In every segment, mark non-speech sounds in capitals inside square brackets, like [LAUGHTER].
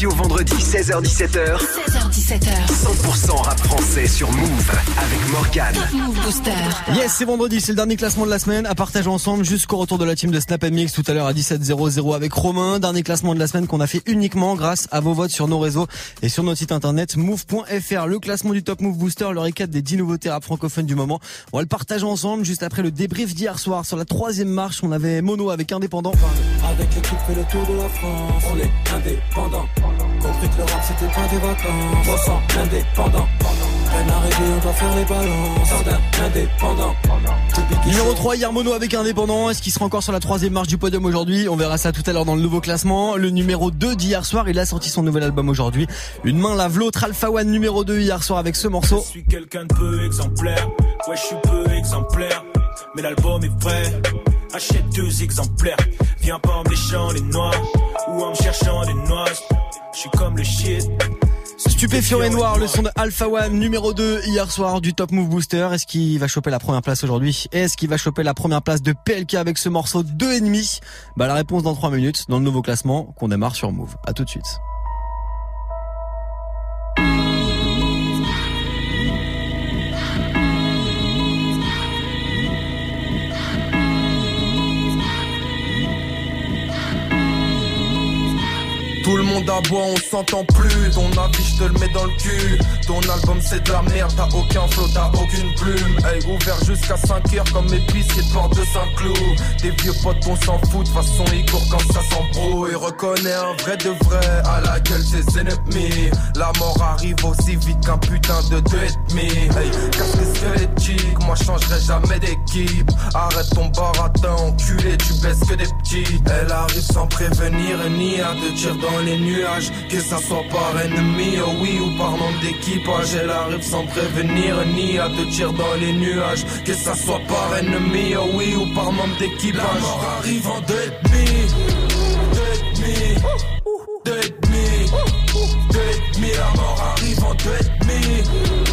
lundi au vendredi, 16h17h. 16h17h. 100% rap français sur Move avec Morgan. Move Booster. Yes, c'est vendredi, c'est le dernier classement de la semaine à partager ensemble jusqu'au retour de la team de Snap Mix tout à l'heure à 17h00 avec Romain. Dernier classement de la semaine qu'on a fait uniquement grâce à vos votes sur nos réseaux et sur notre site internet move.fr. Le classement du Top Move Booster, le récap des 10 nouveautés rap francophones du moment. On va le partager ensemble juste après le débrief d'hier soir sur la troisième marche. On avait Mono avec Indépendant. Avec l'équipe fait le tour de la France, on est indépendant. Compris que c'était pas des vacances, on sent indépendant. Peine arrivée, on doit faire les balances, indépendant. Numéro 3, hier Mono avec Indépendant. Est-ce qu'il sera encore sur la troisième marche du podium aujourd'hui? On verra ça tout à l'heure dans le nouveau classement. Le numéro 2 d'hier soir, il a sorti son nouvel album aujourd'hui. Une main lave l'autre. Alpha One numéro 2 hier soir avec ce morceau. Je suis quelqu'un de peu exemplaire, ouais je suis peu exemplaire, mais l'album est vrai. Achète deux exemplaires, viens pas en méchant les noirs ou en me cherchant des noix. Je suis comme le shit. Stupéfiant et noir, le son de Alpha One numéro 2 hier soir du Top Move Booster. Est-ce qu'il va choper la première place aujourd'hui? Est-ce qu'il va choper la première place de PLK avec ce morceau 2,5 Bah la réponse dans 3 minutes dans le nouveau classement qu'on démarre sur Move. À tout de suite. Tout le monde aboie, on s'entend plus. Ton avis, je te le mets dans le cul. Ton album, c'est de la merde. T'as aucun flow, t'as aucune plume. Hey, ouvert jusqu'à 5 heures comme épicier de porte de Saint-Cloud. Des vieux potes, on s'en fout. De façon, ils courent quand ça s'embrouille. Reconnais un vrai de vrai à la gueule ses ennemis. La mort arrive aussi vite qu'un putain de deux et demi. Hey, casse les squelettiques. Moi, changerai jamais d'équipe. Arrête ton baratin, enculé. Tu baisses que des petits. Elle arrive sans prévenir ni te tirer dans les nuages. Que ça soit par ennemi, oh oui, ou par nombre d'équipage. Elle arrive sans prévenir ni à te tirer dans les nuages. Que ça soit par ennemi, oh oui, ou par membre d'équipage. La mort arrive en deux et demi. Deux et demi. Deux et demi. Deux et. La mort arrive en deux et demi.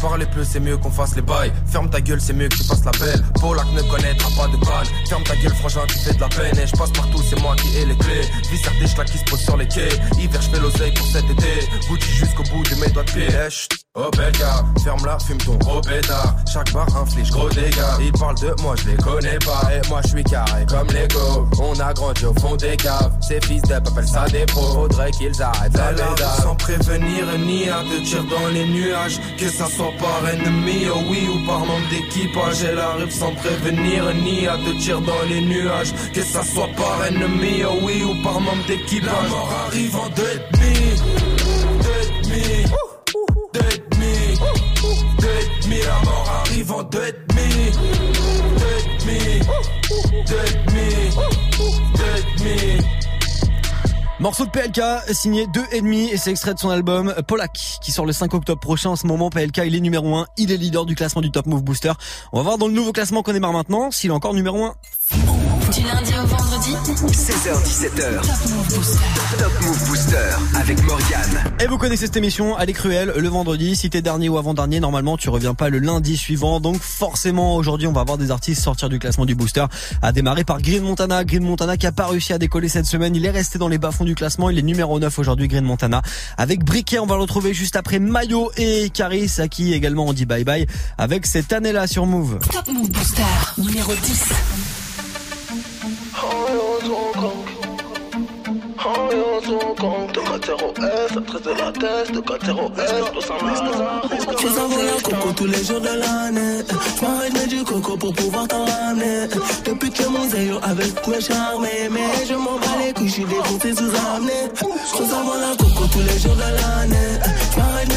Parler peu, c'est mieux qu'on fasse les bails. Ferme ta gueule, c'est mieux que tu fasses la belle. Polak ne connaîtra pas de balle. Ferme ta gueule, frangin, tu fais de la peine. Et je passe partout, c'est moi qui ai les clés. Visser des qui se posent sur les quais. Hiver, je fais l'oseille pour cet été. Gucci jusqu'au bout de mes doigts de pied. Oh bel gars, ferme-la, fume ton gros pétard. Chaque bar inflige gros dégâts. Ils parlent de moi, je les connais pas. Et moi, je suis carré comme Lego. On a grandi au fond des caves. Ces fils d'up appellent ça des pros. Faudrait qu'ils arrêtent la. Sans prévenir ni à te tirer dans les nuages. Que ça soit par ennemi, oh oui, ou par membre d'équipage. Elle arrive sans prévenir ni à te tirer dans les nuages. Que ça soit par ennemi, oh oui, ou par membre d'équipage. La mort arrive en deux et demi. La mort arrive deux. Morceau de PLK signé 2,5 et c'est extrait de son album Polak qui sort le 5 octobre prochain. En ce moment, PLK il est numéro 1, il est leader du classement du Top Move Booster. On va voir dans le nouveau classement qu'on démarre maintenant s'il est encore numéro 1. Du lundi au vendredi. 16h17h. Top Move Booster. Top Move Booster avec Morgan. Et vous connaissez cette émission, elle est cruelle le vendredi. Si t'es dernier ou avant-dernier, normalement tu reviens pas le lundi suivant. Donc forcément aujourd'hui on va avoir des artistes sortir du classement du booster. À démarrer par Green Montana. Green Montana qui a pas réussi à décoller cette semaine. Il est resté dans les bas-fonds du classement. Il est numéro 9 aujourd'hui, Green Montana. Avec Briquet, on va le retrouver juste après Mayo et Caris, à qui également on dit bye bye. Avec cette année-là sur Move. Top Move Booster. Numéro 10. Tu envoies la coco tous les jours de l'année. De du coco pour pouvoir t'en ramener. Depuis que mon zéro avec mes charmes, mais je m'en bats les couilles, je suis défoncé sous amené. Je la coco tous les jours de l'année.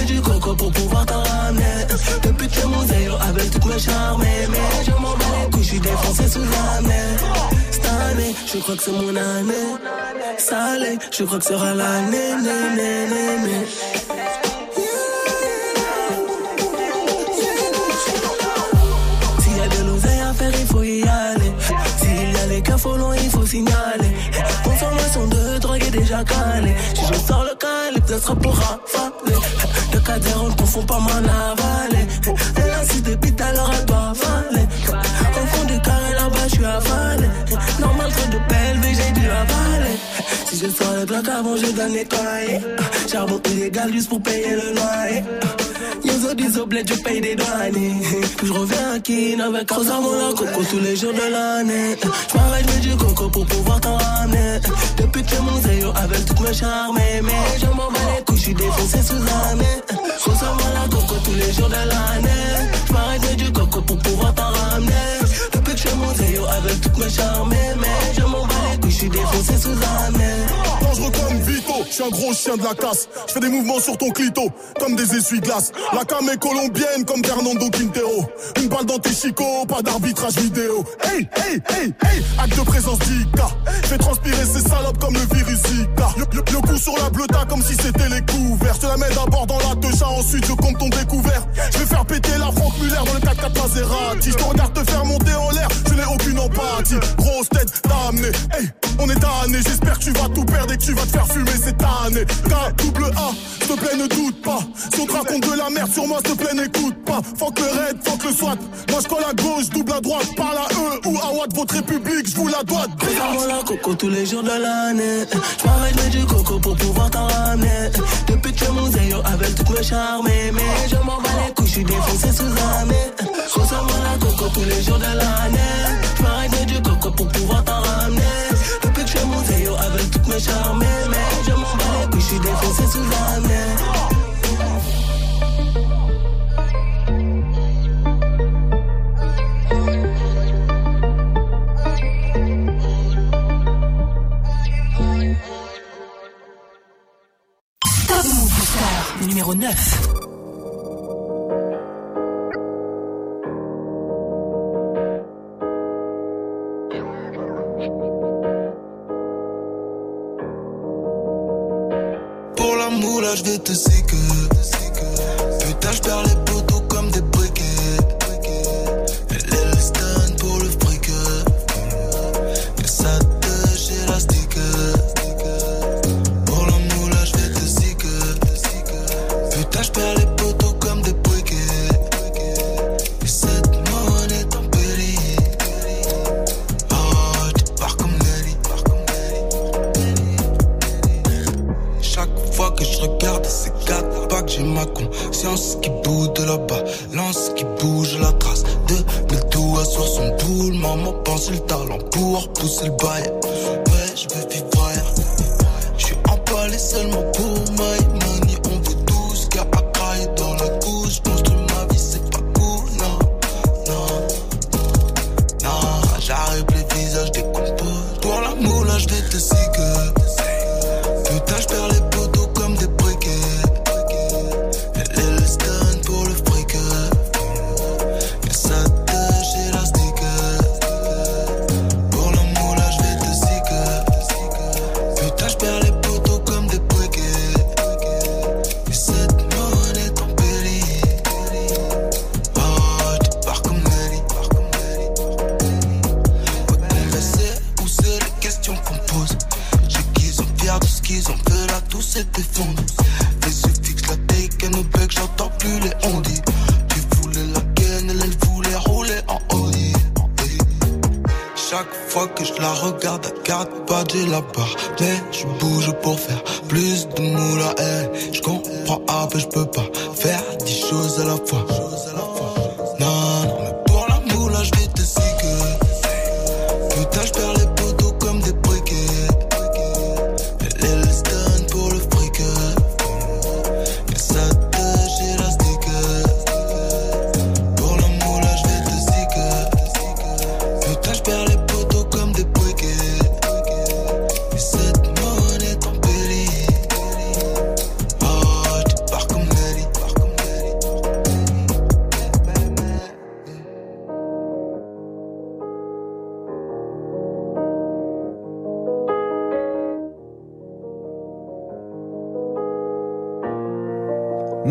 Du coco pour pouvoir t'en ramener. Depuis que mon zéro avec toutes mes charmes, mais je m'en bats les couilles, je suis défoncé sous amené. Cette année, je crois que c'est mon année. Salé, je crois que sera l'année, né, né, né, né. S'il y a de l'oseille à faire, il faut y aller. S'il y a les cas loin, il faut signaler. Consommation de drogue est déjà calée. Si je sors le calibre, ça sera pour rafaler ta dérange, confond pas ma navalée. Elle a si des bites, alors elle doit avaler. Au fond du carré là-bas, je suis avalé. Normal que de pelvis, j'ai dû avaler. Si je sors le bloc avant, je dois nettoyer. Ah, charbon illégal juste pour payer le loyer. Yozo dis au bled, je paye des douanes. Puis je reviens à Kin avec Rosa la coco tous les jours de l'année. Je m'arrête, je du coco pour pouvoir t'en ramener. Depuis que mon zéro avec toutes mes charmes, mais je m'en les suis défoncé sous année. Je savon la coco tous les jours de l'année. Je m'arrête, du coco pour pouvoir t'en ramener. Depuis que je mon zéro avec toutes mes charmes. Un gros chien de la casse. Je fais des mouvements sur ton clito, comme des essuie-glaces. La cam est colombienne, comme Fernando Quintero. Une balle dans tes chicots, pas d'arbitrage vidéo. Hey, hey, hey, hey, acte de présence d'Ika. Fais transpirer ces salopes comme le virus Zika. Le, le- coup sur la bleuta comme si c'était les couverts. Je la mets d'abord dans la techa, ensuite je compte ton découvert. Je vais faire péter la Franck Muller dans le 4x4 Maserati. Je te regarde te faire monter en l'air, je n'ai aucune empathie. Grosse tête, t'as amené. Hey, on est tanné, j'espère que tu vas tout perdre et que tu vas te faire fumer cette année. Double A, s'il te plaît, ne doute pas. Si on te raconte de la merde sur moi, s'il te plaît, n'écoute pas. Fuck le raid, fuck le SWAT. Moi je colle à gauche, double à droite. Parle à eux ou à Watt, votre république, je vous la dois. Savon la coco tous les jours de l'année. Je m'arrête du coco pour pouvoir t'en ramener. Depuis que mon zéro avec toutes mes charmes. Mais je m'en bats les couilles, je suis défoncé sous. Je savon la coco tous les jours de l'année. Je m'arrête du coco pour pouvoir t'en ramener. Depuis que je mon zéro avec toutes mes charmes. Mais je suis défoncé sous Move Booster numéro 9. Je vais te séquer. Putain, je perds les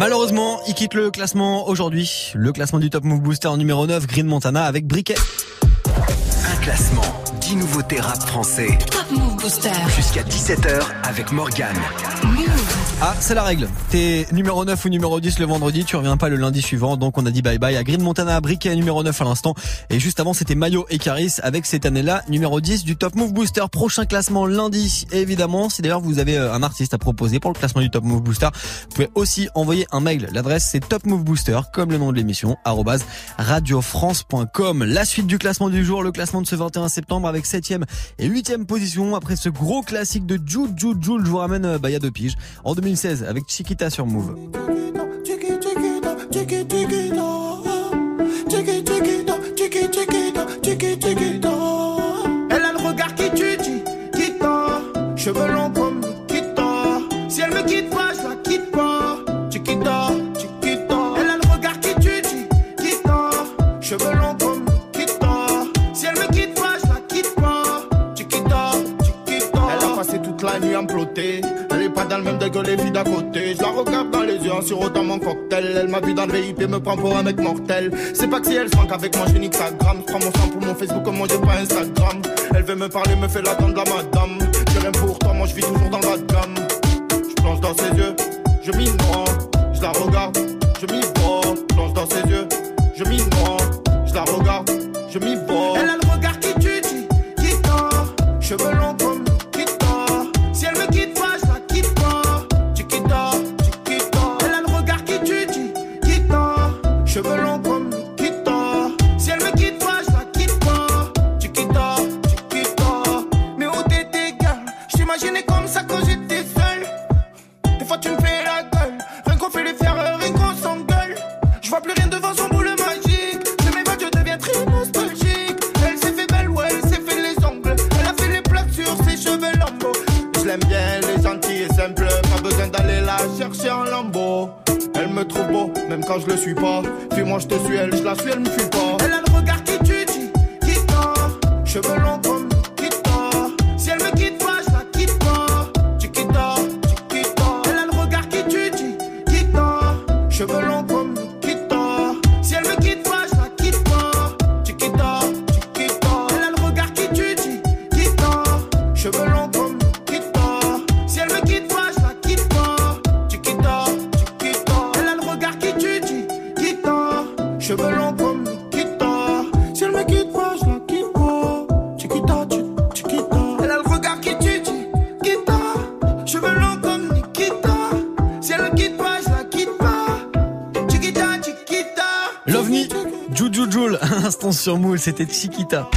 Malheureusement, il quitte le classement aujourd'hui. Le classement du Top Move Booster en numéro 9, Green Montana avec Briquet. Un classement, 10 nouveautés rap français. Top Move Booster. Jusqu'à 17h avec Morgane. Move. Ah, c'est la règle. T'es numéro 9 ou numéro 10 le vendredi, tu reviens pas le lundi suivant. Donc on a dit bye bye à Green Montana, Briquet numéro 9 à l'instant. Et juste avant, c'était Mayo et Caris avec cette année-là, numéro 10 du Top Move Booster. Prochain classement lundi, évidemment. Si d'ailleurs vous avez euh, un artiste à proposer pour le classement du Top Move Booster, vous pouvez aussi envoyer un mail. L'adresse c'est Top Move Booster, comme le nom de l'émission, radiofrance.com. La suite du classement du jour, le classement de ce 21 septembre avec 7ème et 8ème position. Après ce gros classique de Jules, Jules, Jules, je vous ramène bah, il y. En 2016 avec Chiquita sur Move. Elle a le regard qui tue, qui tord. Cheveux longs même degré les filles d'à côté. Je la regarde dans les yeux en sirotant mon cocktail. Elle m'a vu dans le VIP, me prend pour un mec mortel. C'est pas que si elle se manque avec moi, je nique sa gramme. Je prends mon sang pour mon Facebook, comme moi j'ai pas Instagram. Elle veut me parler, me fait l'attendre la madame. J'ai rien pour toi, moi je vis toujours dans la gamme. Je plonge dans ses yeux, je m'y noie. Je la regarde, je m'y vois. Plonge dans ses yeux, je m'y noie. Je la regarde, je m'y vois. C'était Chiquita.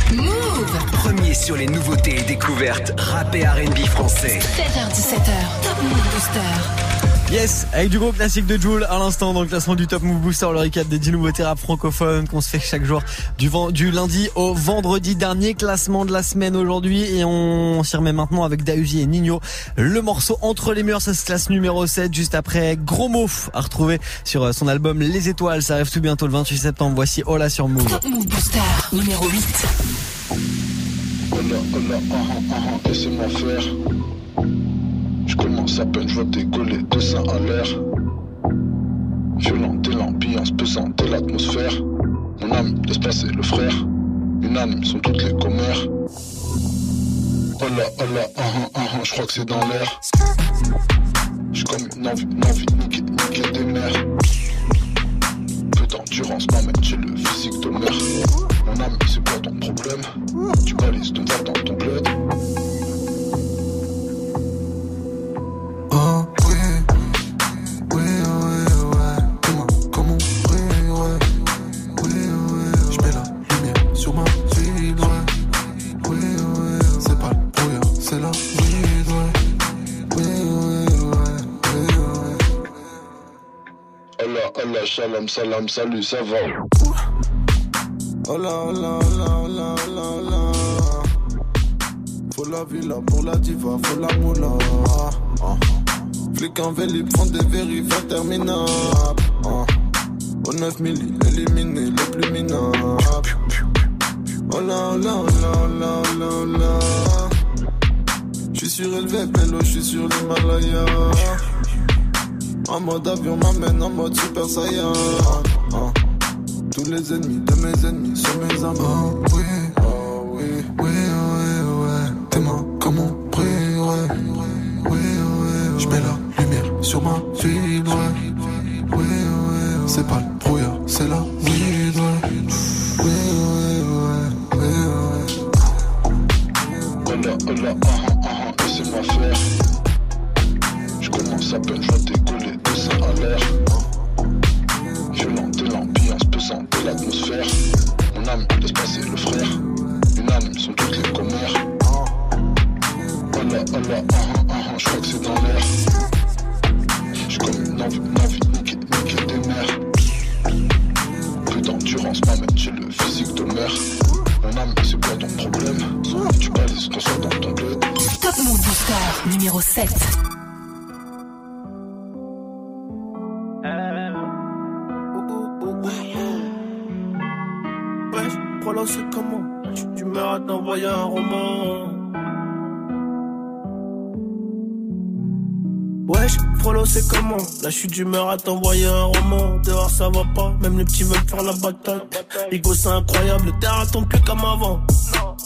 Premier sur les nouveautés et découvertes rap et R&B français. 7h17h, Top Move Booster. Yes, avec du gros classique de Joule à l'instant dans le classement du Top Move Booster, le recap des 10 nouveautés rap francophones qu'on se fait chaque jour du, du lundi au vendredi. Dernier classement de la semaine aujourd'hui et on s'y remet maintenant avec Dausi et Nino. Le morceau Entre les murs, ça se classe numéro 7 juste après Gros Mot à retrouver sur euh, son album Les Étoiles. Ça arrive tout bientôt le 28 septembre. Voici Ola sur Move. Top Move Booster, numéro 8. Hola, hola, ah, ah, ah, laissez-moi faire. Je commence à peine, je vois décoller deux seins à l'air. Violente et l'ambiance pesante l'atmosphère. Mon âme laisse passer le frère. Unanimes sont toutes les commères. Hola, hola, ah, ah, ah, ah, je crois que c'est dans l'air. J'ai comme une envie, une envie de niquer, niquer des mères. Peu d'endurance m'amène chez le physique de mer. Mon ami, c'est quoi ton problème? Tu balises ton va dans ton club. Hola, shalom, salam, salut, ça va Hola, hola, hola, hola, hola, hola. Faut la villa pour la diva, faut la moula. Ah. Flic en vélib font des vérifs interminables. Ah. Au 9 milli, éliminé les plus minables. Hola, hola, hola, hola, hola, hola. J'suis surélevé, pélo, j'suis sur l'Himalaya. En mode avion m'amène en mode super saiyan. Ah. Tous les ennemis de mes ennemis sont mes amis. Oh oui, oh oui, oui, oui, ouais. Tes mains comme on brille, ouais. Oui, oui, je mets la lumière sur ma vie, ouais. Ouais, ouais, c'est pas le brouillard, c'est la ouais. Ouais, ouais, ouais, ouais, ouais. Hola, ah ah ah, chute d'humeur à t'envoyer un roman. Dehors ça va pas, même les petits veulent faire la bataille. Ego c'est incroyable, le terrain tombe plus comme avant.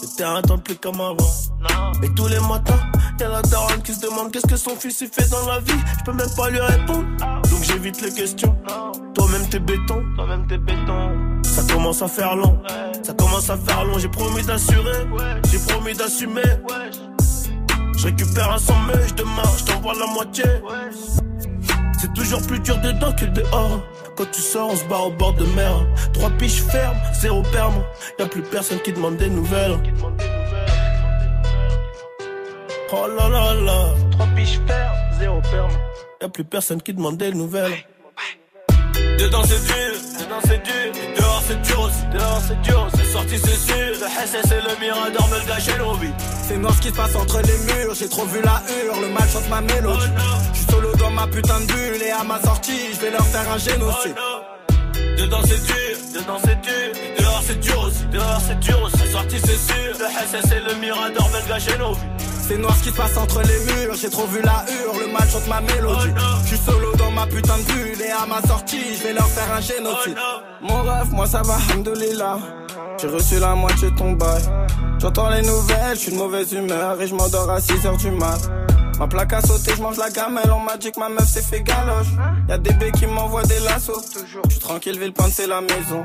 Le terrain tombe plus comme avant. Et tous les matins, y'a la daronne qui se demande Qu'est-ce que son fils il fait dans la vie. Je peux même pas lui répondre. Donc j'évite les questions. Toi-même t'es béton. Toi-même t'es béton Ça commence à faire long. Ça commence à faire long. J'ai promis d'assurer. J'ai promis d'assumer. Je récupère un demain, je t'envoie la moitié. C'est toujours plus dur dedans que dehors. Quand tu sors, on se barre au bord de mer. Trois piches fermes, zéro perme. Y'a plus personne qui demande des nouvelles. Oh là là là. Trois piches fermes, zéro perme. Y'a plus personne qui demande des nouvelles. Dedans c'est dur, dedans c'est dur, dehors c'est dur aussi, dehors c'est dur, sorti c'est sûr, le SS et le Mirador me le gâchent vies. C'est noir ce qui se passe entre les murs, j'ai trop vu la hure, le mal chante ma mélodie. Je suis solo dans ma putain de bulle et à ma sortie, je vais leur faire un génocide. Dedans c'est dur, dedans c'est dur, dehors c'est dur aussi, dehors c'est dur aussi, c'est sorti c'est sûr, le SS et le Mirador me le gâchent nos vies. C'est noir ce qui se passe entre les murs, j'ai trop vu la hure, le mal chante ma mélodie. Je suis solo dans ma putain de bulle et à ma sortie, je vais leur faire un génocide. Mon rêve, moi ça va, hamdoulilah. J'ai reçu la moitié de ton bail. J'entends les nouvelles, je suis de mauvaise humeur et je m'endors à 6h du mat. Ma plaque a sauté, je mange la gamelle, on m'a dit que ma meuf s'est fait galoche. Y'a des bébés qui m'envoient des lassos. Je suis tranquille, ville c'est la maison.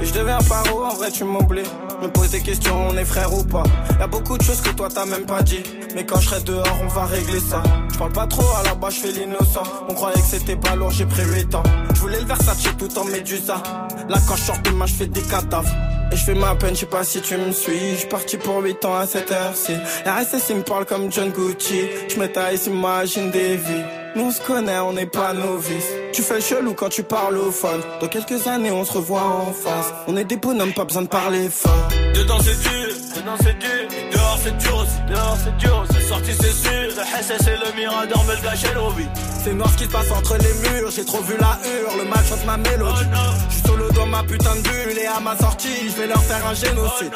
Et je deviens paro, en vrai tu m'oublies. Me pose des questions, on est frère ou pas. Y'a beaucoup de choses que toi t'as même pas dit. Mais quand je serai dehors, on va régler ça. Je parle pas trop, à la base je fais l'innocent. On croyait que c'était pas lourd, j'ai pris 8 ans. Je voulais le Versace tout en médusa. Là quand je sors de je fais des cadavres. Et je fais ma peine, je sais pas si tu me suis. Je suis parti pour 8 ans à cette heure-ci. La RSS il me parle comme John Gucci. Je me taille, imagine des vies. Nous on se connaît, on n'est pas novices. Tu fais le chelou quand tu parles au phone. Dans quelques années, on se revoit en face. On est des bonhommes, pas besoin de parler fort. Dedans c'est dur, dedans c'est dur. Dehors c'est dur aussi, dehors c'est dur. C'est sorti, c'est sûr. Le SS et le Mirador me le gâchent vies. C'est noir ce qui se passe entre les murs. J'ai trop vu la hure, le mal chante ma mélodie. Je suis solo dans ma putain de bulle et à ma sortie, je vais leur faire un génocide.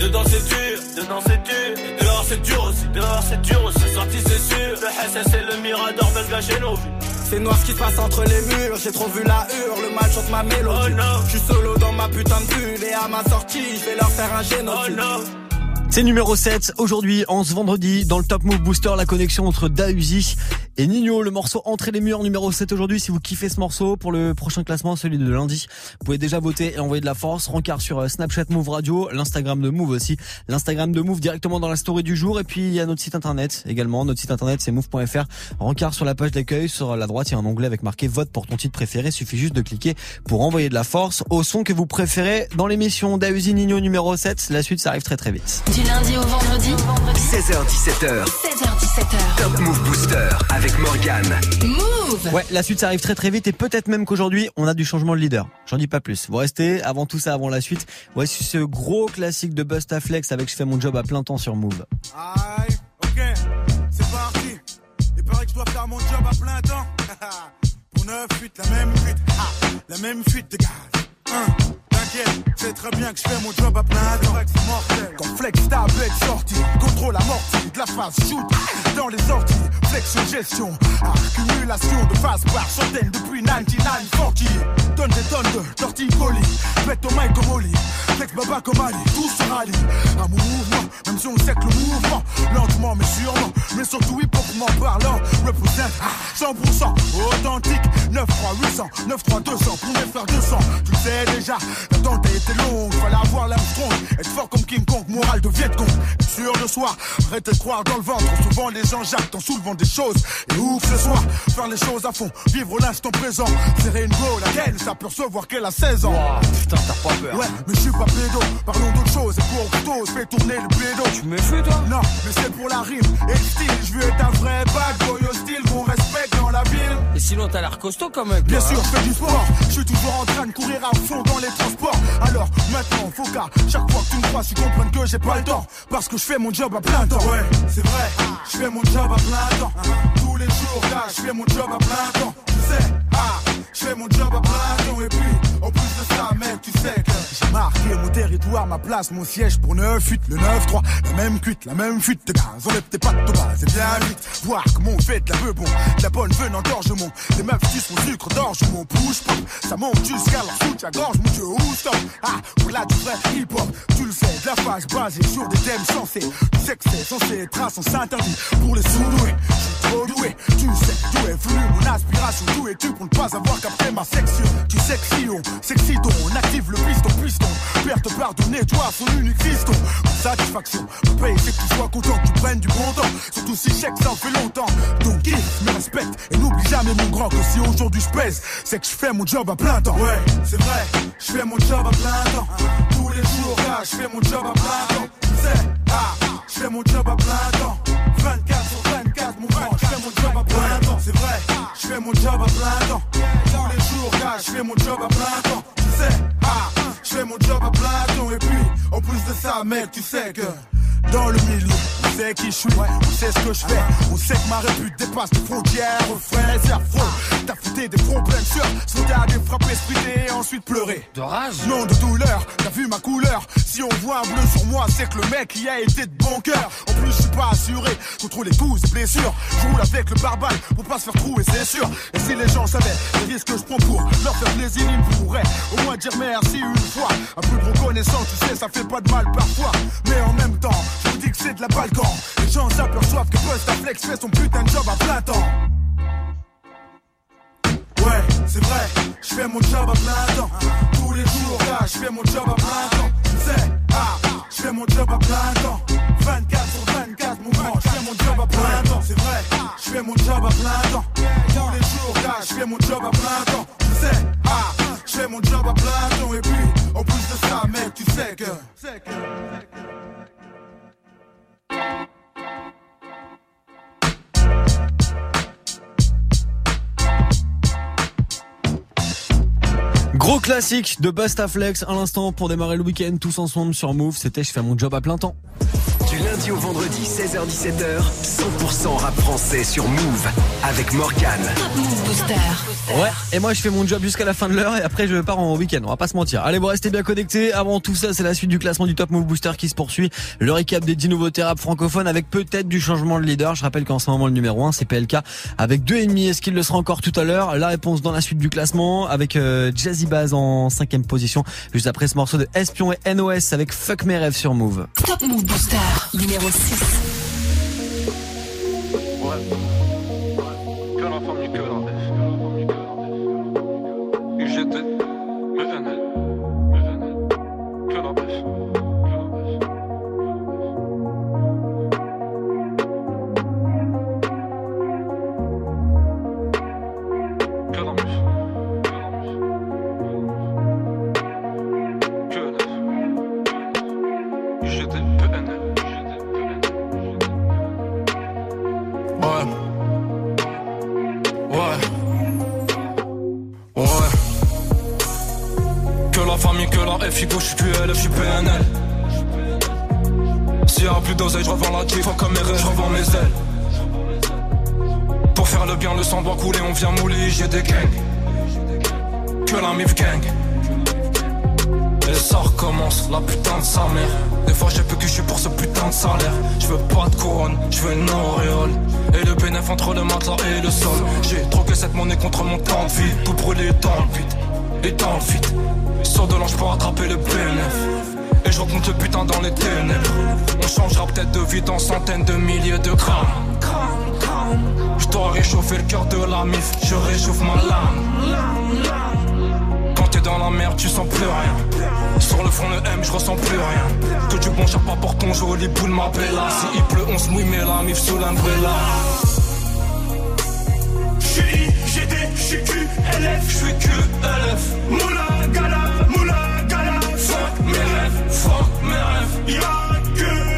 Dedans c'est dur, dedans c'est dur, dehors c'est dur aussi, dehors c'est dur aussi, sorti c'est sûr, le SS et le Mirador veulent gâcher nos vies. C'est noir ce qui se passe entre les murs, j'ai trop vu la hure, le mal chante ma mélodie. Je suis solo dans ma putain de bulle. Et à ma sortie, je vais leur faire un génocide. C'est numéro 7 aujourd'hui en ce vendredi dans le Top Move Booster la connexion entre Dausi et Nino. Le morceau Entre les murs numéro 7 aujourd'hui si vous kiffez ce morceau pour le prochain classement celui de lundi vous pouvez déjà voter et envoyer de la force. Rencard sur euh, Snapchat Move Radio l'Instagram de Move aussi l'Instagram de Move directement dans la story du jour. Et puis il y a notre site internet également. Notre site internet c'est move.fr rencard sur la page d'accueil sur la droite il y a un onglet avec marqué vote pour ton titre préféré suffit juste de cliquer pour envoyer de la force au son que vous préférez dans l'émission. Dausi Nino numéro 7 la suite ça arrive très très vite du lundi au vendredi 16h17h 16h17h Top Move Booster avec Morgan Move Ouais, la suite ça arrive très très vite et peut-être même qu'aujourd'hui on a du changement de leader. J'en dis pas plus. Vous restez avant tout ça, avant la suite. Voici ce gros classique de Bustaflex avec je fais mon job à plein temps sur Move. Aïe, ok, c'est parti. Il paraît que je dois faire mon job à plein temps. [LAUGHS] Pour 9 fuites, la même fuite, ah, la même fuite de gaz. Hein, C'est très bien que je fais mon job à plein temps. Quand flex tablette sortie, contrôle amorti, de la phase shoot dans les sorties, flexion gestion, accumule Émulation de face par centaines depuis 99 funky. Donne des tonnes de torticolis. Mets ton mic comme Oli. Flex baba comme Ali. Tout se rallie. Mon mouvement, même si on sait que le mouvement, lentement mais sûrement, mais surtout hop parlant, représente 100% authentique. 9 3 800, 9 3 200 pour les faire 200. Tu sais déjà, l'attente a été longue. Fallait avoir l'Armstrong, être fort comme King Kong, moral de Viet Cong. Sûr de soi, arrête de croire dans le ventre. Souvent les gens jactent en soulevant des choses. Et où que ce soit, faire les choses à fond, vivre l'instant présent. Serrer une go, laquelle s'apercevoir qu'elle a 16 ans. putain, t'as pas peur. Ouais, mais je suis pas pédo. Parlons d'autre chose. Et pour je fais tourner le pédo. Tu me fais toi? Non, mais c'est pour la rime et le style. Je veux être un vrai bad boy hostile respecte dans la ville. Et sinon, t'as l'air costaud quand même. Bien sûr, hein. je fais du sport. Je suis toujours en train de courir à fond dans les transports. Alors maintenant, faut qu'à chaque fois que tu me crois, tu comprennes que j'ai pas le temps. Parce que je fais mon job à plein temps. Ouais, c'est vrai. Je fais mon job à plein temps. Tous les jours, là, je fais mon job à plein temps. Tu sais, ah, je fais mon job territoire, ma place, mon siège pour 9-8, le 9-3. La même cuite, la même fuite de gaz. Enlève tes pattes bas, c'est bien vite. Voir comment on fait de la peu bon. De la bonne veine en gorgement. Les meufs qui son sucre d'orge, mon push pop. Ça monte jusqu'à leur soutien-gorge, mon dieu, où stop? Ah, voilà du vrai hip-hop. Tu le sais, de la phase basée sur des thèmes sensés. Tu sais que c'est censé être un sens interdit pour les sous-doués. Trop doué, tu sais d'où est venue mon aspiration? D'où es-tu pour ne pas avoir capté ma section? Tu sais que si on s'excite, on active le piston, piston. Te pardonner, toi, son unique fiston. Pour satisfaction, mon paye, c'est que tu sois content, que tu prennes du bon temps. Surtout si chèque, ça en fait longtemps. Donc, kiffe, me respecte et n'oublie jamais mon grand que si aujourd'hui je pèse, c'est que je fais mon job à plein temps. Ouais, c'est vrai, je fais mon job à plein temps. Tous les jours, je fais mon job à plein temps. Tu sais, ah, je fais mon job à plein temps. 24 sur 24, mon grand, je fais mon job à plein temps. C'est vrai, je fais mon job à plein temps. Tous les jours, là, je fais mon job à plein temps. Tu sais, ah, je fais mon job à plein temps. Et puis, en plus de ça, mec, tu sais que. Dans le milieu, on sait qui je suis, on sait ce que je fais, on sait que ma répute dépasse les frontières, frère, c'est affreux. T'as fouté des fronts pleins de sueur, sauté à des frappes espritées et ensuite pleurer. De rage Non de douleur, t'as vu ma couleur Si on voit un bleu sur moi, c'est que le mec y a été de bon cœur. En plus, je suis pas assuré contre les coups et blessures. Je roule avec le barbare pour pas se faire trouver, c'est sûr. Et si les gens savaient les risques que je prends pour leur faire plaisir, ils pourraient au moins dire merci une fois. Un peu de reconnaissance, tu sais, ça fait pas de mal parfois. Mais en même temps, je vous dis que c'est de la balkan. Les gens s'aperçoivent que Flex fait son putain de job à plein temps. Ouais, c'est vrai, je fais mon job à plein temps. Tous les jours, là, je fais mon job à plein temps. Tu sais, ah, je fais mon job à plein temps. 24 sur 24, classique de Bustaflex à l'instant pour démarrer le week-end tous ensemble sur Move. C'était je fais mon job à plein temps. Du lundi au vendredi, 16h-17h, 100% rap français sur Move avec Morgan. Move Booster. Ouais, et moi je fais mon job jusqu'à la fin de l'heure et après je pars en week-end, on va pas se mentir. Allez, vous restez bien connectés. Avant tout ça, c'est la suite du classement du Top Move Booster qui se poursuit. Le récap des 10 nouveautés rap francophones avec peut-être du changement de leader. Je rappelle qu'en ce moment le numéro 1 c'est PLK avec deux ennemis. Est-ce qu'il le sera encore tout à l'heure? La réponse dans la suite du classement avec euh, Jazzy Baz en cinquième position. Juste après ce morceau de Espion et NOS avec Fuck mes rêves sur Move. Top Move Booster. numéro 6. La MIF gang. Et ça recommence, la putain de sa mère. Des fois, j'ai peu que je suis pour ce putain de salaire. Je veux pas de couronne, je veux une auréole. Et le bénéf entre le matelas et le sol. J'ai troqué cette monnaie contre mon temps de vie. Tout brûlé dans le vide, et dans le vide. Sors de l'ange pour attraper le bénéf. Et je remonte le putain dans les ténèbres. On changera peut-être de vie dans centaines de milliers de grammes. Je dois réchauffer le cœur de la mif, je réchauffe ma lame. Dans la merde, tu sens plus rien. Sur le front de M, je ressens plus rien. Que du bon pas pour ton joli boule, ma bella. Si il pleut, on se mouille, mais la mif sous l'umbrella. J'suis GD, j'suis QLF, j'suis QLF. Moula gala, moula gala. Fuck mes rêves, fuck mes rêves. Y'a que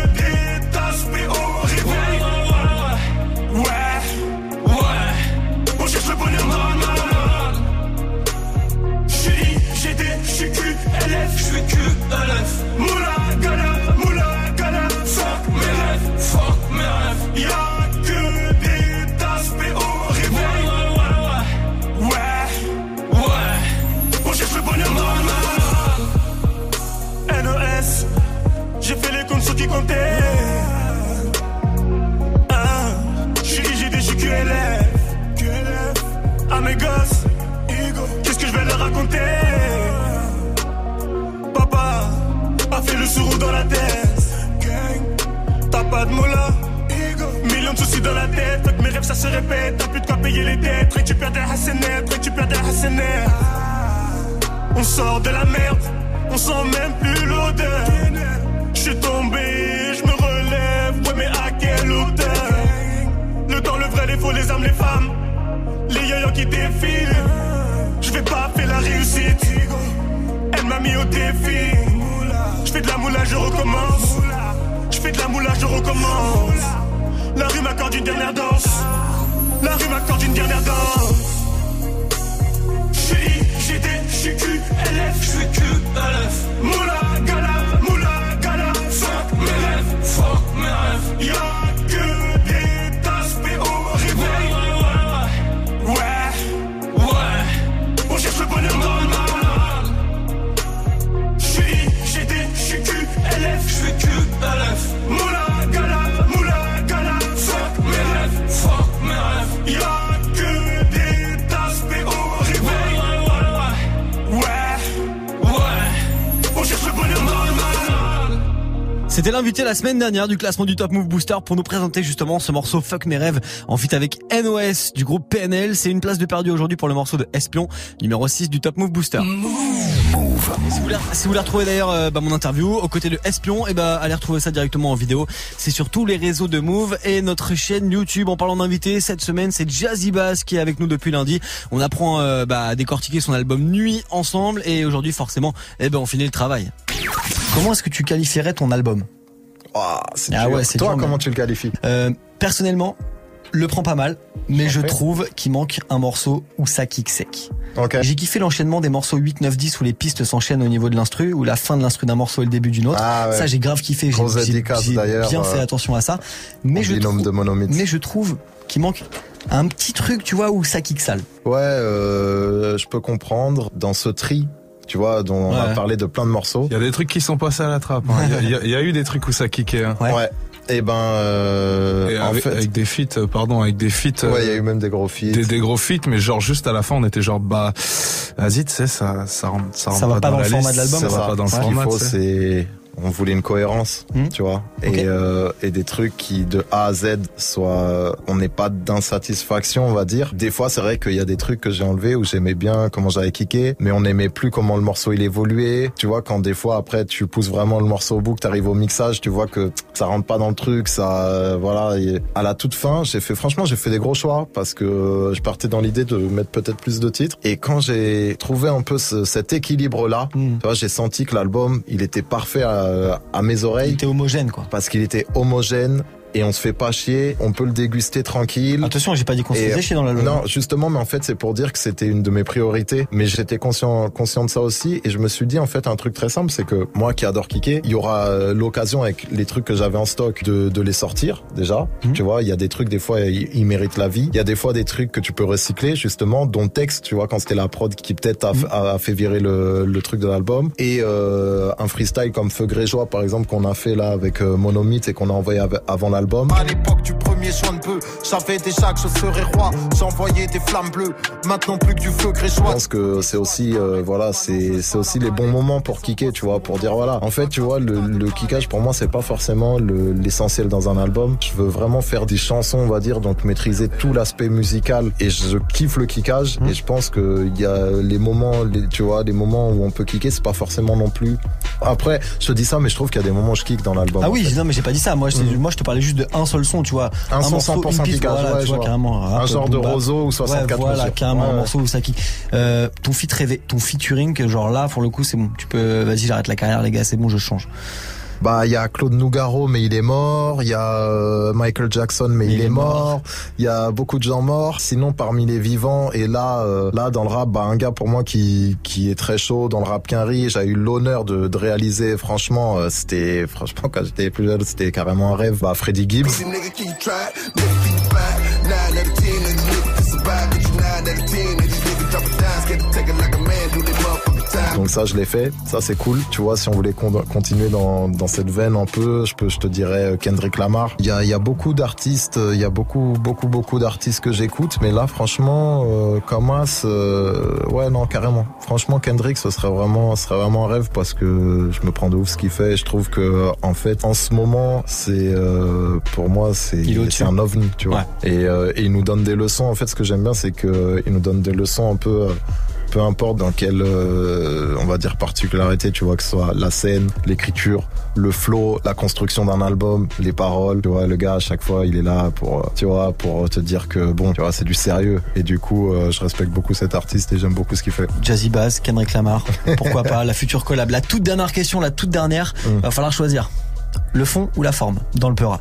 T'as pas de moula. Millions de soucis dans la tête, mes rêves ça se répète. T'as plus de quoi payer les dettes, récupère des hassenettes, récupère des hassenettes. On sort de la merde, on sent même plus l'odeur. J'suis tombé, j'me relève, ouais mais à quelle hauteur? Le temps, le vrai, les faux, les âmes, les femmes, les yoyos qui défilent. J'vais pas faire la réussite, elle m'a mis au défi. J'fais de la moula, je recommence. J'fais de la moula, je recommence. La rue m'accorde une dernière danse. La rue m'accorde une dernière danse. J'suis GD, j'suis QLF, j'suis QLF. Moula gala, moula gala. Fuck mes rêves, fuck mes rêves. Y'a C'était l'invité la semaine dernière du classement du Top Move Booster pour nous présenter justement ce morceau Fuck mes rêves en fit avec NOS du groupe PNL. C'est une place de perdu aujourd'hui pour le morceau de Espion, numéro 6 du Top Move Booster. Si vous voulez, si vous voulez retrouver d'ailleurs euh, bah, mon interview aux côtés de Espion, et bah allez retrouver ça directement en vidéo. C'est sur tous les réseaux de Move et notre chaîne YouTube. En parlant d'invités, cette semaine c'est Jazzy Bass qui est avec nous depuis lundi. On apprend euh, bah, à décortiquer son album Nuit ensemble et aujourd'hui forcément, eh ben on finit le travail. Comment est-ce que tu qualifierais ton album? Oh, Ah dur. ouais, c'est Toi, dur, comment mais- tu le qualifies? Euh, personnellement, le prend pas mal, mais je trouve qu'il manque un morceau où ça kick sec. J'ai kiffé l'enchaînement des morceaux 8, 9, 10 où les pistes s'enchaînent au niveau de l'instru, où la fin de l'instru d'un morceau et le début d'une autre. Ah ouais. Ça, j'ai grave kiffé. J'ai bien euh, fait attention à ça. Mais je, de mais je trouve qu'il manque un petit truc, tu vois, où ça kick sale. Ouais, euh, je peux comprendre. Dans ce tri, tu vois, dont on a parlé de plein de morceaux. Il y a des trucs qui sont passés à la trappe. hein. Y y, il y a eu des trucs où ça kickait. hein. Ouais. Et ben, euh, Et en avec, fait, avec des feats, euh, pardon, avec des feats. ouais, il y a euh, eu même des gros feats. des, des gros feats, mais genre juste à la fin, on était genre bah, vas-y, tu sais, ça, ça rentre, ça rentre Ça va pas dans la le format liste, de l'album, ça C'est va ça. pas dans le Ce qu'il format. faut, c'est on voulait une cohérence, Hmm. tu vois, et euh, et des trucs qui de A à Z soient, on n'est pas d'insatisfaction, on va dire. Des fois, c'est vrai qu'il y a des trucs que j'ai enlevés où j'aimais bien comment j'avais kické, mais on n'aimait plus comment le morceau il évoluait. Tu vois, quand des fois après tu pousses vraiment le morceau au bout, que t'arrives au mixage, tu vois que ça rentre pas dans le truc, ça, euh, voilà. Et à la toute fin, j'ai fait, franchement, j'ai fait des gros choix parce que je partais dans l'idée de mettre peut-être plus de titres. Et quand j'ai trouvé un peu ce- cet équilibre là, Hmm. tu vois, j'ai senti que l'album, il était parfait à, à mes Il oreilles était homogène, quoi. parce qu'il était homogène. Et on se fait pas chier. On peut le déguster tranquille. Attention, j'ai pas dit qu'on se faisait chier dans l'album. Non, justement, mais en fait, c'est pour dire que c'était une de mes priorités. Mais j'étais conscient, conscient de ça aussi. Et je me suis dit, en fait, un truc très simple, c'est que moi qui adore kicker, il y aura euh, l'occasion avec les trucs que j'avais en stock de, de les sortir, déjà. Mhm. Tu vois, il y a des trucs, des fois, ils, méritent la vie. Il y a des fois des trucs que tu peux recycler, justement, dont le texte, tu vois, quand c'était la prod qui peut-être a, Mhm. a- a fait virer le, le truc de l'album. Et euh, un freestyle comme Feu Grégeois, par exemple, qu'on a fait là avec euh, Monomythe et qu'on a envoyé av- avant À l'époque du premier juin de peu, j'avais déjà que je serais roi. J'envoyais des flammes bleues, maintenant plus que du feu Je pense que c'est aussi euh, voilà c'est c'est aussi les bons moments pour kicker tu vois pour dire voilà en fait tu vois le, le kickage pour moi c'est pas forcément le- l'essentiel dans un album je veux vraiment faire des chansons on va dire donc maîtriser tout l'aspect musical et je kiffe le kickage et je pense que il y a les moments les, tu vois des moments où on peut kicker c'est pas forcément non plus après je te dis ça mais je trouve qu'il y a des moments où je kick dans l'album Ah en oui, fait. non mais j'ai pas dit ça. Moi, je, Mhm. moi, je te parlais juste de un seul son, tu vois. Un son morceau, 100% une piste, voilà, ouais, tu vois, vois. carrément. Un genre de. Roseau ou 64 Ouais, voilà, carrément, Ouais, un morceau où ça kick. Euh, ton rêvé, ton featuring, genre là, pour le coup, c'est bon. Tu peux, vas-y, j'arrête la carrière, les gars, c'est bon, je change. Bah, il y a Claude Nougaro, mais il est mort. Il y a euh, Michael Jackson, mais il, est mort. Il y a beaucoup de gens morts. Sinon, parmi les vivants, et là, euh, là, dans le rap, bah, un gars pour moi qui qui est très chaud dans le rap quinri. J'ai eu l'honneur de, de réaliser. Franchement, euh, c'était franchement quand j'étais plus jeune, c'était carrément un rêve. Bah, Freddie Gibbs. Donc ça, je l'ai fait. Ça, c'est cool. Tu vois, si on voulait con- continuer dans, dans cette veine un peu, je peux, je te dirais euh, Kendrick Lamar. Il y a, il y a beaucoup d'artistes, euh, il y a beaucoup, beaucoup, beaucoup d'artistes que j'écoute. Mais là, franchement, euh, Kamas, euh, ouais, non, carrément. Franchement, Kendrick, ce serait vraiment, ce serait vraiment un rêve parce que je me prends de ouf ce qu'il fait. Je trouve que, en fait, en ce moment, c'est, euh, pour moi, c'est, c'est un ovni, tu vois. Et, euh, et il nous donne des leçons. En fait, ce que j'aime bien, c'est que il nous donne des leçons un peu. euh, peu importe dans quelle euh, on va dire particularité tu vois que ce soit la scène l'écriture le flow la construction d'un album les paroles tu vois le gars à chaque fois il est là pour euh, tu vois pour te dire que bon tu vois c'est du sérieux et du coup euh, je respecte beaucoup cet artiste et j'aime beaucoup ce qu'il fait Jazzy Bass, Kendrick Lamar, [LAUGHS] pourquoi pas, la future collab. La toute dernière question, la toute dernière, Mm. va falloir choisir. Le fond ou la forme dans le Peura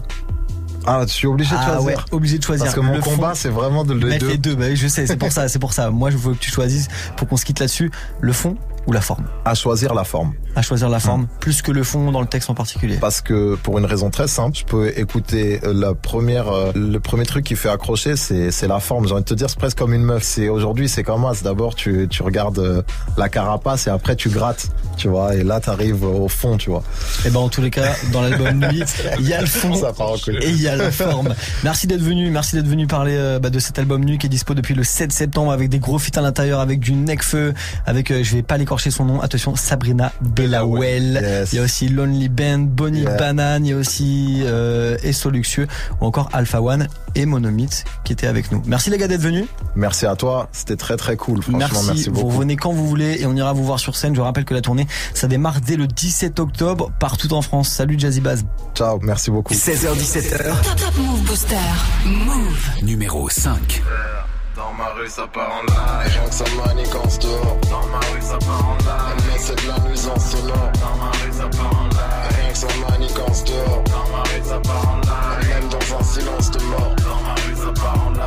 ah je suis obligé de Ah choisir ouais, obligé de choisir. parce que mon Le combat c'est vraiment de les Mettre deux les deux, bah oui, je sais, c'est pour ça, c'est pour ça. Moi, je veux que tu choisisses pour qu'on se quitte là-dessus. Le fond ou la forme? À choisir la forme À choisir la forme, plus que le fond dans le texte en particulier. parce que pour une raison très simple, je peux écouter euh, la première, euh, le premier truc qui fait accrocher, c'est la forme. J'ai envie de te dire, c'est presque comme une meuf. C'est aujourd'hui, c'est comme as. D'abord, tu tu regardes euh, la carapace et après tu grattes, tu vois. Et là, t'arrives au fond, tu vois. Et ben en tous les cas, dans l'album Nuit, [LAUGHS] il y a le fond Ça et il y a la forme. Merci d'être venu, merci d'être venu parler euh, bah, de cet album Nuit qui est dispo depuis le 7 septembre avec des gros feats à l'intérieur, avec du Necfeu, avec je vais pas l'écorcher son nom, attention Sabrina Delawell. Yes. Il y a aussi Lonely Band, Bonnie Yeah. Banane, il y a aussi euh, Esso Luxueux ou encore Alpha One et Monomythe qui étaient avec nous. Merci les gars d'être venus. Merci à toi. C'était très très cool. Franchement, Merci, merci, vous beaucoup. revenez quand vous voulez et on ira vous voir sur scène. Je rappelle que la tournée, ça démarre dès le 17 octobre partout en France. Salut Jazzy Baz. Ciao, merci beaucoup. 16h17h, Top Top Move Booster. Move. numéro 5. Dans ma rue ça part en live. Rien que ça manigance dehors Dans ma rue ça part en live. Mais c'est de la nuisance sonore Dans ma rue ça part en live. Rien que ça manigance dehors Dans ma rue ça part en live. Même dans un silence de mort. Dans ma rue ça part en live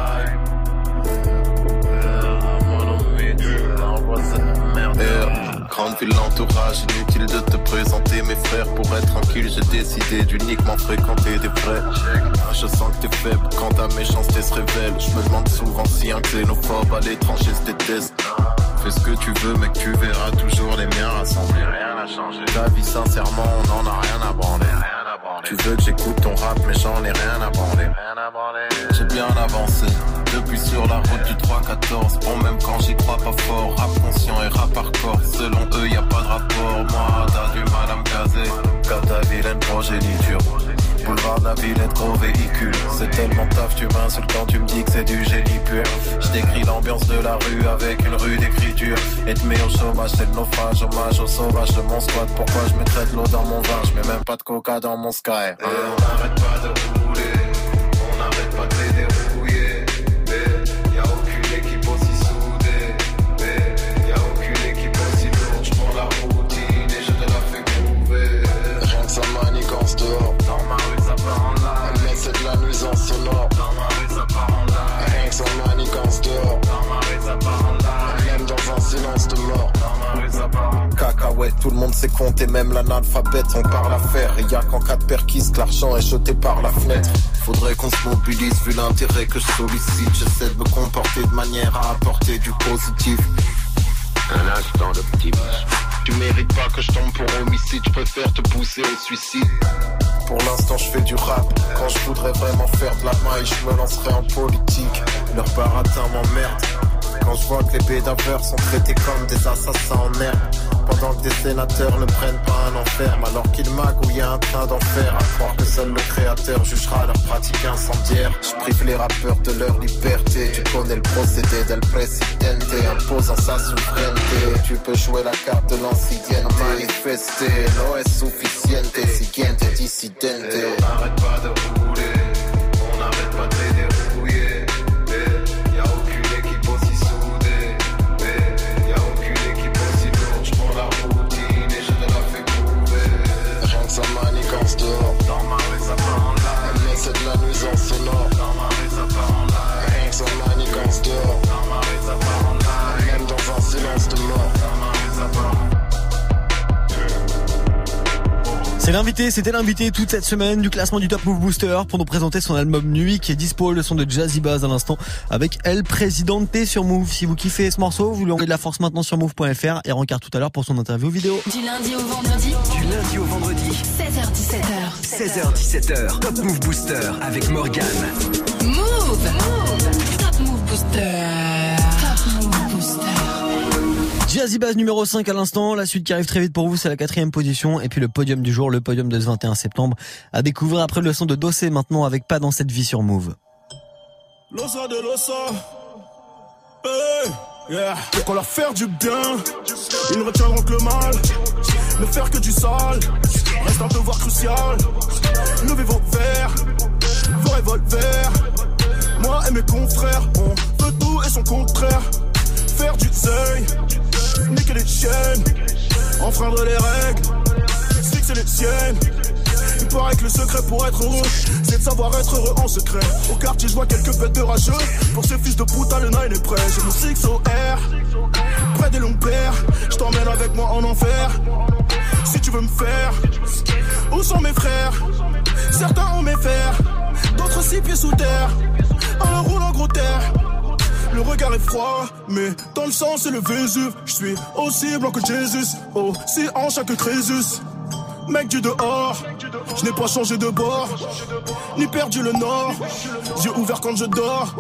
Grande ville, l'entourage, inutile de te présenter mes frères. Pour être tranquille, j'ai décidé d'uniquement fréquenter des vrais. Je sens que t'es faible quand ta méchanceté se révèle. Je me demande souvent si un xénophobe à l'étranger se déteste Fais ce que tu veux mec, tu verras toujours les miens rassembler. Rien n'a changé. Ta vie sincèrement, on en a rien à branler. Tu veux que j'écoute ton rap mais j'en ai rien à branler. J'ai bien avancé. Depuis sur la route du 3-14 Bon même quand j'y crois pas fort. Rap conscient et rap hardcore. Selon eux y a pas de rapport. Moi t'as du mal à me caser. Car ta vilaine progéniture Boulevard de la Villette, gros véhicule. C'est tellement taf, tu m'insultes quand tu me dis que c'est du génie pur. Je décris l'ambiance de la rue avec une rue d'écriture. Et te mets au chômage, c'est le naufrage Hommage au sauvage de mon squat. Pourquoi je mettrais de l'eau dans mon vin? Je mets même pas de coca dans mon sky. Et on n'arrête pas de rouler vu l'intérêt que je sollicite. J'essaie de me comporter de manière à apporter du positif. Un instant d'optimisme. Tu mérites pas que je tombe pour homicide, je préfère te pousser au suicide. Pour l'instant, je fais du rap. Quand je voudrais vraiment faire de la maille, je me lancerai en politique. Leur baratin m'emmerde. Quand je vois que les bédaveurs sont traités comme des assassins en herbe. Pendant que des sénateurs ne prennent pas un enferme, alors qu'ils magouillent un train d'enfer. À croire que seul le créateur jugera leur pratique incendiaire. Je prive les rappeurs de leur liberté. Tu connais le procédé del presidente, imposant sa souveraineté. Tu peux jouer la carte de l'ancienne, manifester. No es suficiente, siguiente dissidente. On n'arrête pas de rouler, C'est l'invité, c'était l'invité toute cette semaine du classement du Top Move Booster pour nous présenter son album Nuit qui est dispo, le son de Jazzy Bass à l'instant avec El Presidente sur Move. Si vous kiffez ce morceau, vous lui envoyez de la force maintenant sur move.fr et rencard tout à l'heure pour son interview vidéo. Du lundi au vendredi, Du lundi au vendredi, 16h17h. 16h17h, Top Move Booster avec Morgan. Move Top Move Booster. Jazzy Bass numéro 5 à l'instant, la suite qui arrive très vite pour vous c'est la quatrième position et puis le podium du jour, le podium de ce 21 septembre à découvrir après le son de Dossé maintenant avec Pas dans cette vie sur Move. L'osa de l'osa. Hey, yeah. Pour leur faire du bien, ils ne retiendront que le mal. Ne faire que du sale, reste un devoir crucial. Levez vos verres, vos revolvers. Moi et mes confrères, on veut tout et son contraire. Faire du seuil, niquer les chaînes, enfreindre les règles, fixer les siennes. Il paraît que le secret pour être heureux, c'est de savoir être heureux en secret. Au quartier, je vois quelques bêtes de rageux. Pour ces fils de putain, le nine est prêt. J'ai mon 6 au R, près des longs pères. Je t'emmène avec moi en enfer. Si tu veux me faire, où sont mes frères? Certains ont mes fers, d'autres six pieds sous terre. Un leur roule en gros terre. Le regard est froid, mais dans le sang c'est le Vésuve. Je suis aussi blanc que Jésus, aussi hanche que Crésus. Mec du dehors, je n'ai pas changé de bord, ni perdu le nord. Yeux ouverts quand je dors.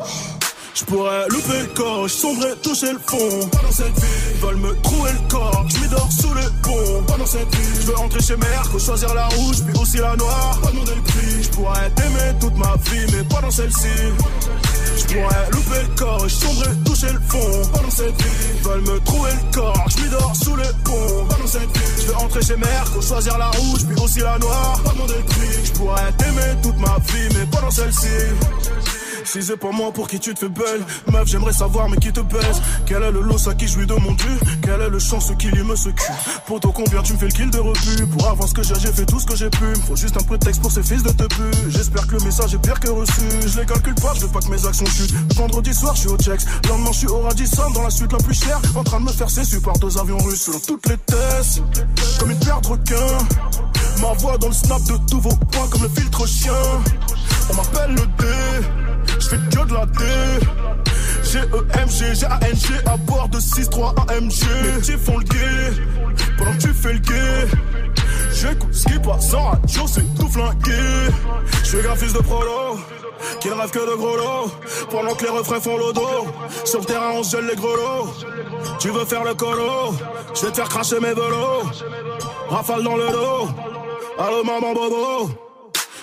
Je pourrais louper le coche, sombrer, toucher le fond. Pas dans cette vie, ils veulent me trouver le corps. Je m'y sous le pont. Pas dans cette vie, je veux rentrer chez Merco, choisir la rouge, puis aussi la noire. Pas demander le je pourrais t'aimer toute ma vie, mais pas dans celle-ci. Je pourrais louper le corps, sombrer, toucher le fond. Pas dans cette vie, ils veulent me trouver le corps. Je m'y sous le pont. Pas dans cette vie, je veux rentrer chez Merco, choisir la rouge, puis aussi la noire. Pas demander le prix, je pourrais t'aimer toute ma vie, mais pas dans celle-ci. Si c'est pas moi pour qui tu te fais belle. Meuf j'aimerais savoir mais qui te baise? Quel est le lot à qui je lui demande plus Quel est le chance qui lui me secoue Poto combien tu me fais le kill de refus Pour avoir ce que j'ai j'ai fait tout ce que j'ai pu. Faut juste un prétexte pour ces fils de te pu J'espère que le message est pire que reçu. Je les calcule pas, je veux pas que mes actions chutent. Vendredi soir je suis au checks. Lendemain je suis au Radisson dans la suite la plus chère. En train de me faire cesser par deux avions russes Selon toutes les tests. Comme une paire de Ma voix dans le snap de tous vos points comme le filtre chien. On m'appelle le D je fais que de la D. G-E-M-G, G-A-N-G à bord de 6-3 AMG Les petits font le gay Pendant que tu fais le gay J'écoute ce qui passe en radio, c'est tout flingué. Je suis fils de prolo Qui ne rêve que de gros lots. Pendant que les refrains font le dos Sur le terrain on se gèle les grelots Tu veux faire le colo Je vais te faire cracher mes velots. Rafale dans le dos. Allô maman bobo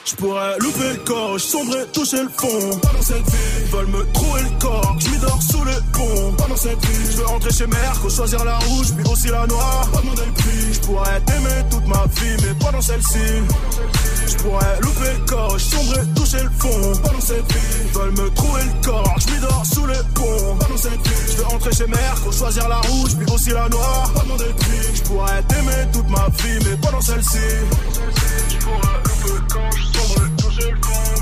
je pourrais louper le coche, sombrer, toucher le fond. Pas dans cette vie, veulent me trouver le corps. Je dors sous le pont. Pas dans cette vie, je veux rentrer chez Merco, choisir la rouge, puis aussi la noire. Pas demander le prix, je pourrais t'aimer toute ma vie, mais pas dans celle-ci. Je pourrais louper le coche, sombrer, toucher le fond. Pas dans cette vie, veulent me trouver le corps. Je dors sous le pont. Pas dans cette vie, je veux rentrer chez Merco, choisir la rouge, puis aussi la noire. Pas demander le prix, je pourrais t'aimer toute ma vie, mais pas dans celle-ci. Je louper le coche, sombrer, toucher le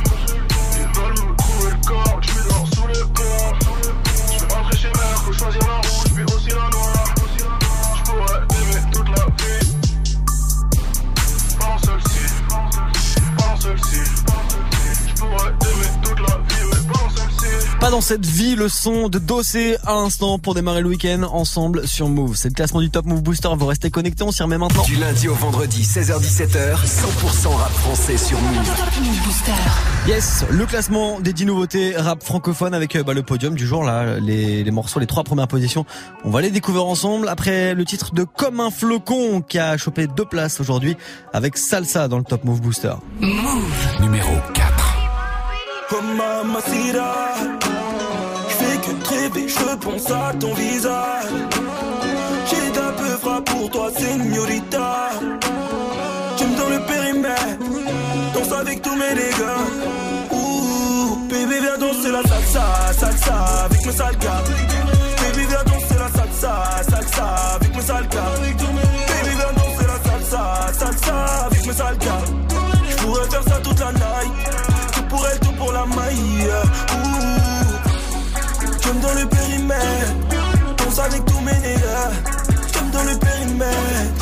dans cette vie, le son de Dossé à l'instant pour démarrer le week-end ensemble sur Move. C'est le classement du Top Move Booster. Vous restez connectés, on s'y remet maintenant. Du lundi au vendredi, 16h17h, 100% rap français sur Move. Yes, le classement des 10 nouveautés rap francophone avec euh, bah, le podium du jour là, les, les morceaux, les trois premières positions. On va les découvrir ensemble après le titre de Comme un flocon qui a chopé deux places aujourd'hui avec Salsa dans le Top Move Booster. Move numéro 4. Mamacita Je pense à ton visage. J'ai d'un peu frappe pour toi, señorita. Tu me donnes le périmètre Danse avec tous mes dégâts. Ouh, baby viens danser la salsa, salsa avec mes sales gars Baby viens danser la salsa, salsa avec mes sales gars Baby viens danser la salsa, salsa avec mes sales gars Je pourrais faire ça toute la night. Tout pour elle, tout pour la maille J'aime dans le périmètre Danse avec tous mes nègres J'aime dans le périmètre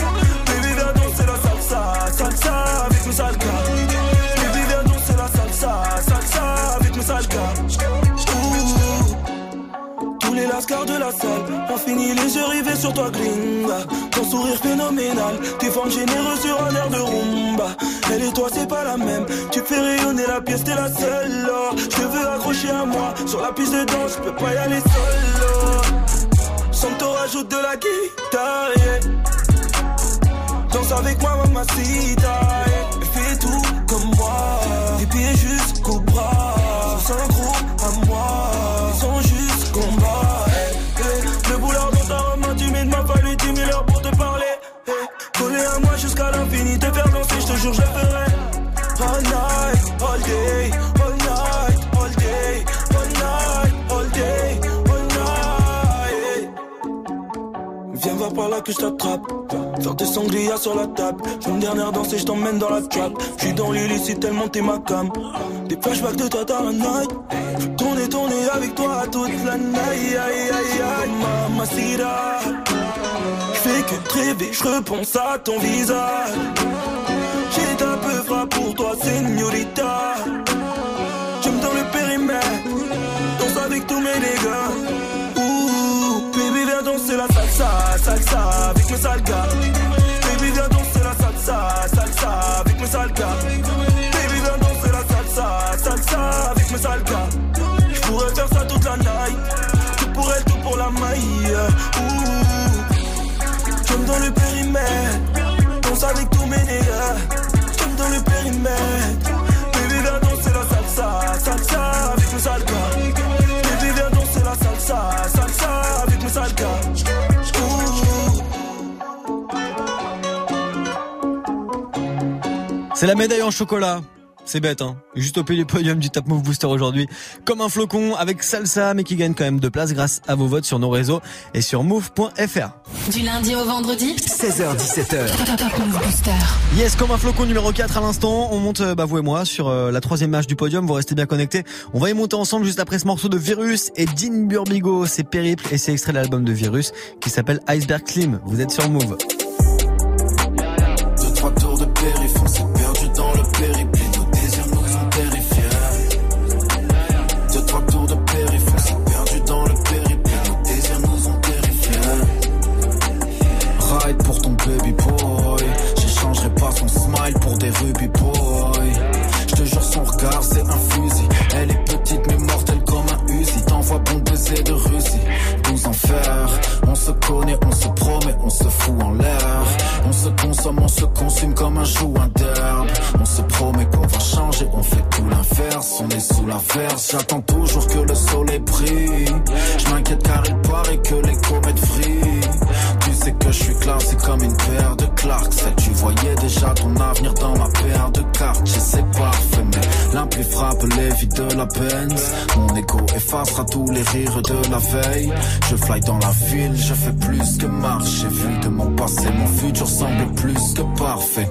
Lascars de la salle ont fini les yeux rivés sur toi gringa Ton sourire phénoménal, tes formes généreuses sur un air de rumba Elle et toi c'est pas la même, tu fais rayonner la pièce, t'es la seule. Je te veux accrocher à moi, sur la piste de danse, je peux pas y aller seul. Sans que t'en rajoutes de la guitare. Danse avec moi mamacita yeah. Fais tout comme moi Des pieds jusqu'au bras jusqu'à l'infini Te faire danser je te jure je ferai. All night, all day All night, all day All night, all day All night. Viens voir par là que je t'attrape. Faire des sangliers sur la table. Je une dernière danse et je t'emmène dans la trap Je suis dans l'illicite tellement t'es ma cam. Des flashbacks de toi dans la night Tourner, tourner avec toi toute la night. Aïe, aïe, aïe, mamacita Je fais que rêver, à ton visage. J'ai un peu frappe pour toi, señorita. J'aime dans le périmètre Danse avec tous mes dégâts. Ouh, baby viens danser la salsa, salsa avec mes sales gars Baby viens danser la salsa, salsa avec mes sales gars Baby viens danser la salsa, salsa avec mes sales gars C'est la médaille en chocolat. C'est bête, hein. Juste au pied du podium du Top Move Booster aujourd'hui. Comme un flocon avec Salsa, mais qui gagne quand même deux places grâce à vos votes sur nos réseaux et sur move.fr. Du lundi au vendredi 16h17h. Top Move Booster. Yes, comme un flocon numéro 4 à l'instant. On monte, euh, bah, vous et moi, sur euh, la troisième marche du podium. Vous restez bien connectés. On va y monter ensemble juste après ce morceau de Virus et Dean Burbigo. C'est Périple et c'est extrait de l'album de Virus qui s'appelle Iceberg Slim. Vous êtes sur Move. J'attends toujours que le soleil brille. Je m'inquiète car il paraît que les comètes vrillent. Tu sais que je suis classé comme une paire de Clarks. Tu voyais déjà ton avenir dans ma paire de cartes. Je sais parfait, mais l'impli frappe les vies de la Benz. Mon ego effacera tous les rires de la veille. Je fly dans la ville, je fais plus que marcher. Vu de mon passé, mon futur semble plus que parfait.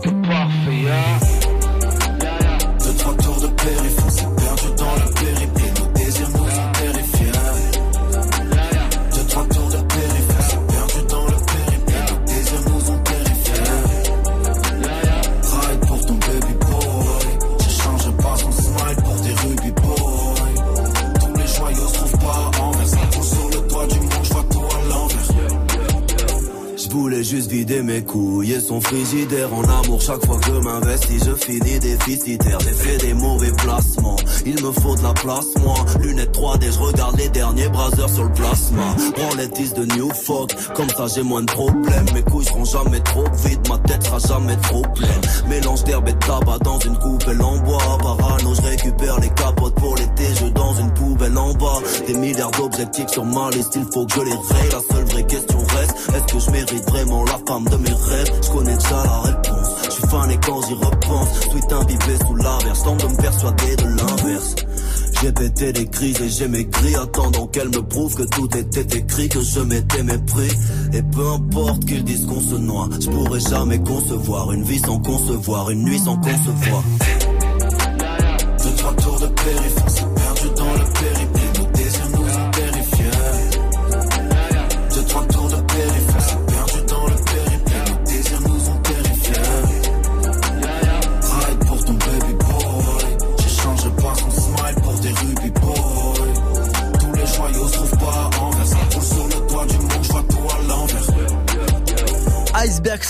Son frigidaire en amour. Chaque fois que m'investis je finis déficitaire. J'ai fait des mauvais placements. Il me faut de la place moi. Lunettes 3D je regarde les derniers brasers sur le plasma. Prends les 10 de New Folk comme ça j'ai moins de problèmes. Mes couilles seront jamais trop vides. Ma tête sera jamais trop pleine mélange d'herbe et de tabac dans une coupelle en bois. Parano je récupère les capotes pour l'été. Je dans une poubelle en bas. Des milliards d'objectifs sur ma liste. Il faut que je les raye la seule est-ce que je mérite vraiment la femme de mes rêves je connais déjà la réponse. Je suis fan et quand j'y repense. Tweet imbibé sous l'averse tente de me persuader de l'inverse. J'ai pété des crises et j'ai maigri attendant qu'elle me prouve que tout était écrit que je m'étais mépris. Et peu importe qu'ils disent qu'on se noie je pourrais jamais concevoir une vie sans concevoir une nuit sans concevoir. Deux trois tours de périph'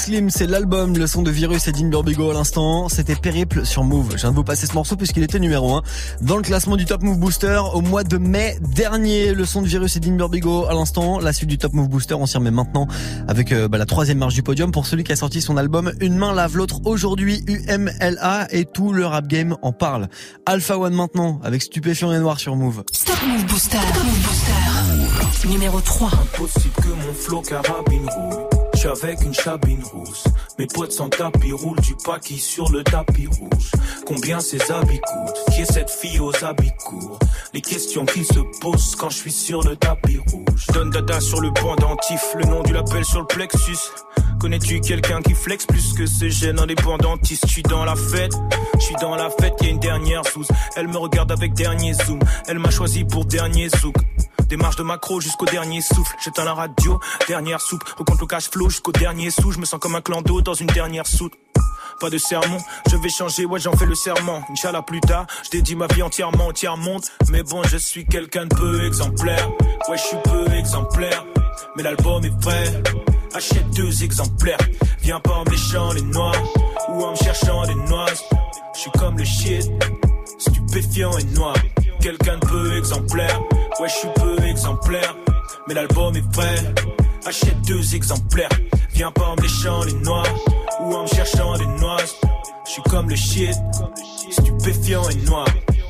Slim, c'est l'album, le son de Virus et Dean Burbigo à l'instant. C'était Périple sur Move. Je viens de vous passer ce morceau puisqu'il était numéro 1 dans le classement du Top Move Booster au mois de mai dernier. Le son de Virus et Dean Burbigo à l'instant. La suite du Top Move Booster, on s'y remet maintenant avec euh, bah, la troisième marche du podium pour celui qui a sorti son album Une main lave l'autre aujourd'hui, UMLA et tout le rap game en parle. Alpha One maintenant avec Stupéfiant et Noir sur Move. Top Move Booster. Top Move Booster. Numéro 3. Impossible que mon flow carabine roule. Je suis avec une chabine rousse. Mes potes sans tapis roulent du paquis sur le tapis rouge. Combien ces habits coûtent? Qui est cette fille aux habits courts? Les questions qui se posent quand je suis sur le tapis rouge. Donne dada sur le pendentif, le nom du label sur le plexus. Connais-tu quelqu'un qui flex plus que ce gène indépendantiste? Je suis dans la fête, je suis dans la fête, y a une dernière sous. Elle me regarde avec dernier zoom, elle m'a choisi pour dernier zouk. Démarche de macro jusqu'au dernier souffle. J'éteins la radio, dernière soupe. Recompte le cash flow jusqu'au dernier sou. Je me sens comme un clan d'eau dans une dernière soute. Pas de sermon, je vais changer, ouais j'en fais le serment. Inch'Allah plus tard, je dédie ma vie entièrement au tiers monde. Mais bon, je suis quelqu'un de peu exemplaire. Ouais, je suis peu exemplaire. Mais l'album est prêt. Achète deux exemplaires. Viens pas en méchant les noirs ou en me cherchant des noix. Je suis comme le shit, stupéfiant et noir. Quelqu'un de peu exemplaire. Ouais, je suis peu exemplaire. Mais l'album est prêt. Achète deux exemplaires. Viens pas en me léchant les noix ou en me cherchant des noix. Je suis comme le shit, stupéfiant et noir.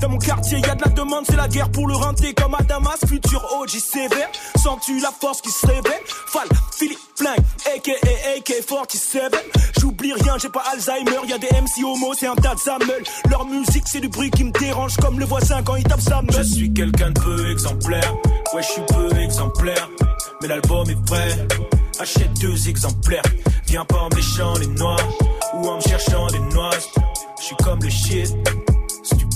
Dans mon quartier, y de la demande, c'est la guerre pour le renter comme à Damas. Futur OG sévère, sens-tu la force qui se réveille Fall, Philippe Flingue, aka AK-47. J'oublie rien, j'ai pas Alzheimer, y a des MC homo, c'est un tas de. Leur musique, c'est du bruit qui me dérange comme le voisin quand il tape sa meule. Je suis quelqu'un de peu exemplaire, ouais je suis peu exemplaire. Mais l'album est prêt, achète deux exemplaires. Viens pas en me léchant les noix ou en me cherchant des noix. Je suis comme le shit,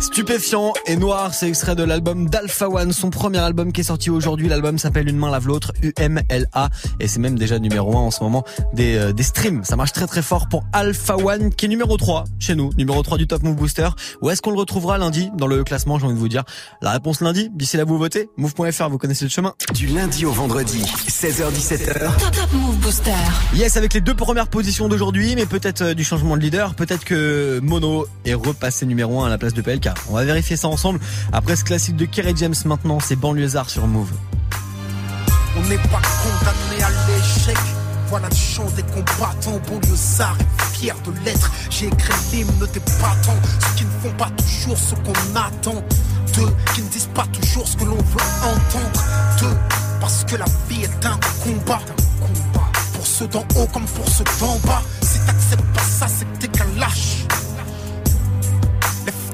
Stupéfiant et noir, c'est extrait de l'album d'Alpha One, son premier album qui est sorti aujourd'hui. L'album s'appelle Une main lave l'autre, UMLA, et c'est même déjà numéro 1 en ce moment des, euh, des streams. Ça marche très très fort pour Alpha One, qui est numéro 3 chez nous, numéro 3 du Top Move Booster. Où est-ce qu'on le retrouvera lundi dans le classement, j'ai envie de vous dire? La réponse lundi, d'ici là vous votez, move.fr, vous connaissez le chemin. Du lundi au vendredi, 16h17h. Top, Top Move Booster. Yes, avec les deux premières positions d'aujourd'hui, mais peut-être euh, du changement de leader, peut-être que Mono est repassé numéro 1 à la place de PLK. On va vérifier ça ensemble. Après ce classique de Kerry James maintenant, c'est Banlieusard sur Move. On n'est pas condamné à l'échec. Voilà le chant des combattants, banlieusards et fiers de l'être. J'ai écrit l'hymne des battants, ceux qui ne font pas toujours ce qu'on attend. Deux, qui ne disent pas toujours ce que l'on veut entendre. Deux, parce que la vie est un combat. Pour ceux d'en haut comme pour ceux d'en bas. Si t'acceptes pas ça, c'est que t'es qu'un lâche.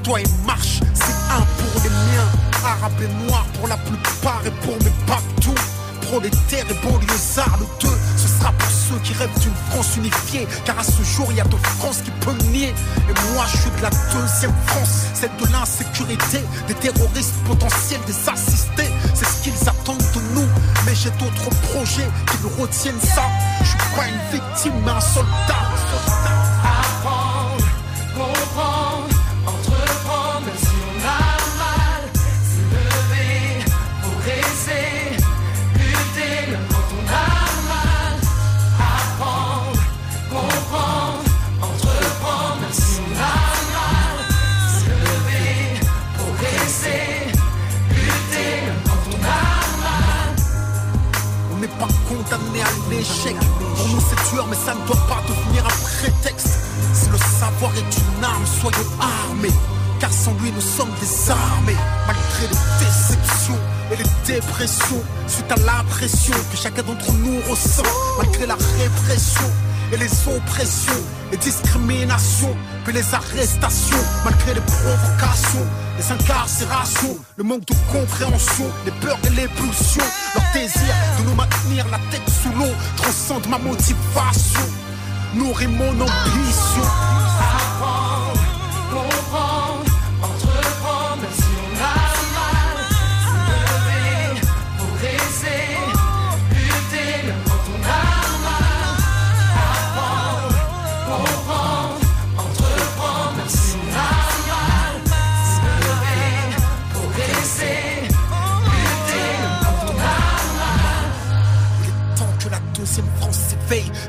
Toi et marche. C'est un pour les miens, arabes et noirs pour la plupart et pour mes partout. Prolétaires et banlieusards, le deux, ce sera pour ceux qui rêvent d'une France unifiée. Car à ce jour, il y a de France qui peut nier. Et moi, je suis de la deuxième France, celle de l'insécurité, des terroristes potentiels, des assistés. C'est ce qu'ils attendent de nous. Mais j'ai d'autres projets qui me retiennent ça. Je suis pas une victime, mais un soldat. Condamné à l'échec. Pour nous, c'est tueur, mais ça ne doit pas devenir un prétexte. Si le savoir est une arme, soyons armés. Car sans lui, nous sommes désarmés. Malgré les déceptions et les dépressions, suite à la pression que chacun d'entre nous ressent, malgré la répression et les oppressions, les discriminations, puis les arrestations, malgré les provocations, les incarcérations, le manque de compréhension, les peurs et les pulsions, leur désir de nous maintenir la tête sous l'eau transcende ma motivation, nourrit mon ambition. Apprendre, comprendre,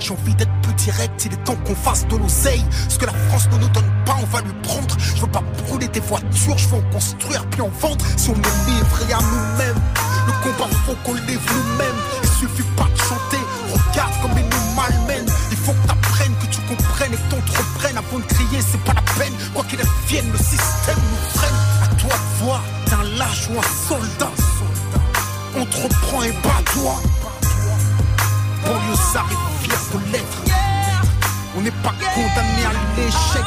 J'ai envie d'être plus direct, il est temps qu'on fasse de l'oseille. Ce que la France ne nous donne pas, on va lui prendre. Je veux pas brûler des voitures, je veux en construire puis en vendre. Si on est livré à nous-mêmes, le combat faut qu'on livre nous-mêmes. Il suffit pas de chanter, regarde comme ils nous malmènent. Il faut que t'apprennes, que tu comprennes et que t'entreprennes. Avant de crier, c'est pas la peine. Quoi qu'il advienne, le système nous freine. À toi de voir, t'es un lâche ou un soldat. Entreprends et bats-toi. Banlieusard est fier On n'est pas condamné à l'échec.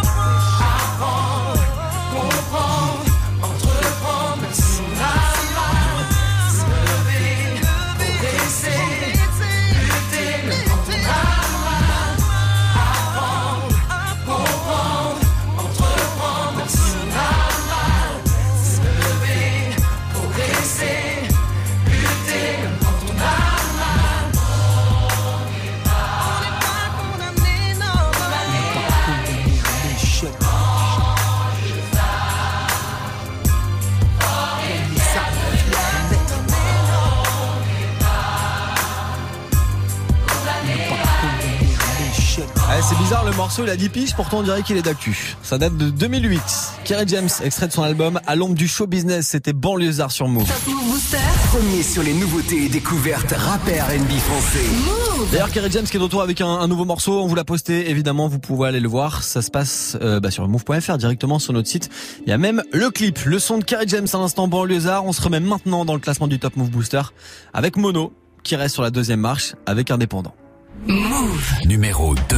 Bizarre, le morceau il a 10 piges, pourtant on dirait qu'il est d'actu. Ça date de 2008. Kerry James, extrait de son album À l'ombre du show business, c'était Banlieusard sur Move. Premier sur les nouveautés et découvertes rappeurs NB français. D'ailleurs, Kerry James qui est de retour avec un, un nouveau morceau, on vous l'a posté, évidemment, vous pouvez aller le voir. Ça se passe euh, bah, sur move.fr directement sur notre site. Il y a même le clip, le son de Kerry James à l'instant Banlieusard. On se remet maintenant dans le classement du Top Move Booster avec Mono qui reste sur la deuxième marche avec Indépendant. Move numéro 2.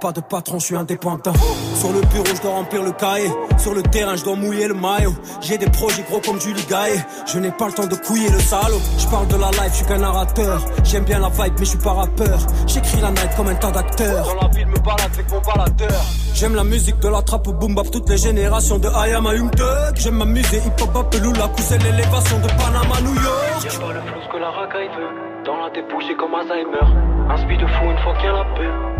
Pas de patron, je suis indépendant. Sur le bureau, je dois remplir le cahier. Sur le terrain, je dois mouiller le maillot. J'ai des projets gros comme Julie Gaillet. Je n'ai pas le temps de couiller le salaud. Je parle de la life, je suis qu'un narrateur. J'aime bien la vibe, mais je suis pas rappeur. J'écris la night comme un tas d'acteurs. Dans la ville, me balade avec mon baladeur. J'aime la musique de la trappe au boom bap, toutes les générations de I am a. J'aime m'amuser, hip hop, appelou, la cousse et l'élévation de Panama, New York. Y'a pas le flou que la racaille veut. Dans la débouche, comme Alzheimer. Un speed de fou une fois qu'il y a la peur.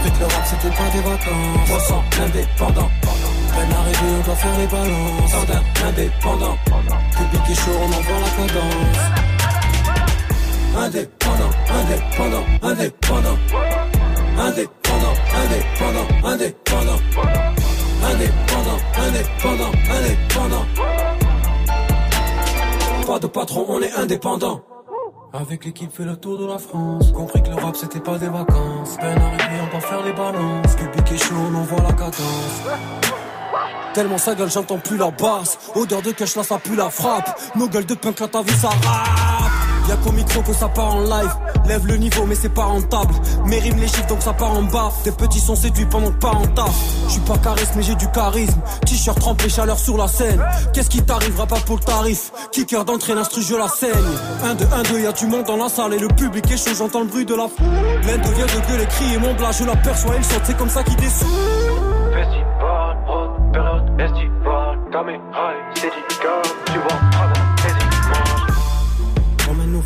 Compris que le rap, c'était pas des vacances. On sent indépendant. Peine arrivée, on doit faire les balances. Jardin indépendant. Public est chaud, on envoie la cadence. Indépendant, indépendant, indépendant. indépendant, indépendant, indépendant. Indépendant, indépendant, indépendant. Pas de patron, on est indépendant. Avec l'équipe fait le tour de la France. Compris que le rap c'était pas des vacances. Peine arrivée on va faire des balances. Public est chaud on voit la cadence. Tellement sa gueule j'entends plus la basse. Odeur de cash là ça pue la frappe. Nos gueules de punk là t'as vu ça rap Y'a qu'au micro que ça part en live. Lève le niveau mais c'est pas rentable. Mes rimes les chiffres donc ça part en bas. Tes petits sont séduits pendant que pas en taf Je suis pas charisme mais j'ai du charisme. T-shirt trempé chaleur sur la scène. Qu'est-ce qui t'arrivera pas pour le tarif? Kicker d'entrée l'instru je la saigne. 1 2 1 2 y'a du monde dans la salle Et le public est chaud. J'entends le bruit de la foule. L'un devient de gueuler crier mon blas Je l'aperçois il saute. C'est comme ça qu'il descend. Festival, haute période et c'est tu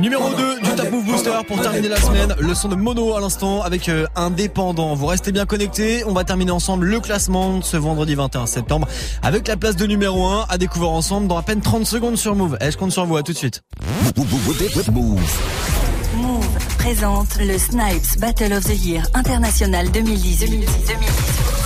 Numéro 2 du Top Move Booster pour terminer la semaine. Le son de Mono à l'instant avec euh, Indépendant. Vous restez bien connectés. On va terminer ensemble le classement ce vendredi 21 septembre avec la place de numéro 1 à découvrir ensemble dans à peine 30 secondes sur Move. Et je compte sur vous. À tout de suite? Move présente le Snipes Battle of the Year International 2018.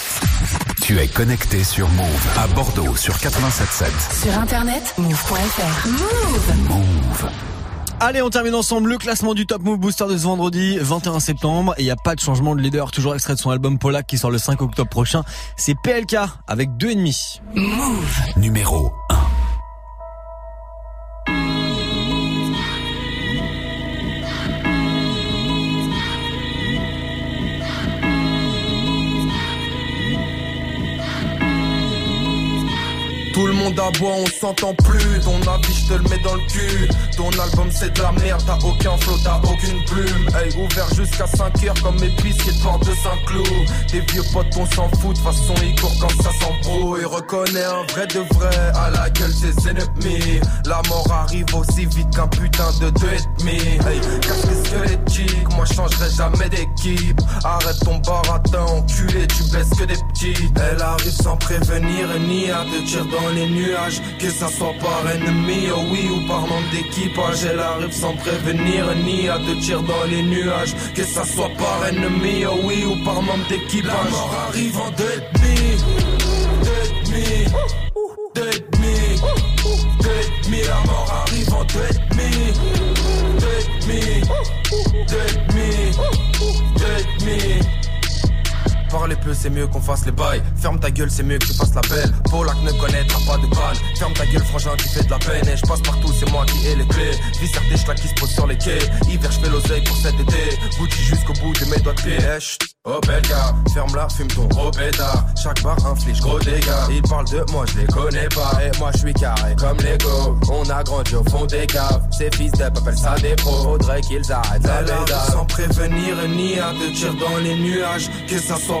Tu es connecté sur Move à Bordeaux sur 87.7. Sur internet, move.fr. Move. Allez, on termine ensemble le classement du Top Move Booster de ce vendredi 21 septembre. Et il n'y a pas de changement de leader, toujours extrait de son album Polak qui sort le 5 octobre prochain. C'est PLK avec deux ennemis. Move. Numéro monde aboie, on s'entend plus. Ton avis, je te le mets dans le cul. Ton album, c'est de la merde. T'as aucun flow, t'as aucune plume. Hey, ouvert jusqu'à 5 heures comme pistes de porte de Saint-Cloud. Des vieux potes, on s'en fout. De façon, ils courent quand ça s'embrouille. Reconnais un vrai de vrai à la gueule des ennemis. La mort arrive aussi vite qu'un putain de deux et demi. Hey, casse les squelettiques. Moi, changerai jamais d'équipe. Arrête ton baratin, enculé. Tu baisses que des petits. Elle arrive sans prévenir ni à te tirer dans les Que ça soit par ennemi, oh oui, ou par membre d'équipage. Elle arrive sans prévenir ni à te tirer dans les nuages. Que ça soit par ennemi, oh oui, ou par membre d'équipage. La mort arrive en deux et demi. Deux et demi. Deux et demi. Deux et demi. La mort arrive en deux. Deux et demi. Deux et demi. Deux et demi. Parler peu, c'est mieux qu'on fasse les bails. Ferme ta gueule, c'est mieux que tu fasses la belle. Polak ne connaîtra pas de balle. Ferme ta gueule, frangin, tu fais de la peine. Et je passe partout, c'est moi qui ai les clés. Vie certes, je qui se pose sur les quais. Hiver, je fais l'oseille pour cet été. Gucci jusqu'au bout de mes doigts de pied. Eh. Oh bel gars, ferme la, fume ton gros pétard. Chaque bar inflige gros dégâts. Ils parlent de moi, je les connais pas. Et moi, je suis carré comme Lego. On a grandi au fond des caves. Ces fils d'up appellent ça des pros. Faudrait qu'ils arrêtent la. Sans prévenir ni à te tirer dans les nuages. Que ça soit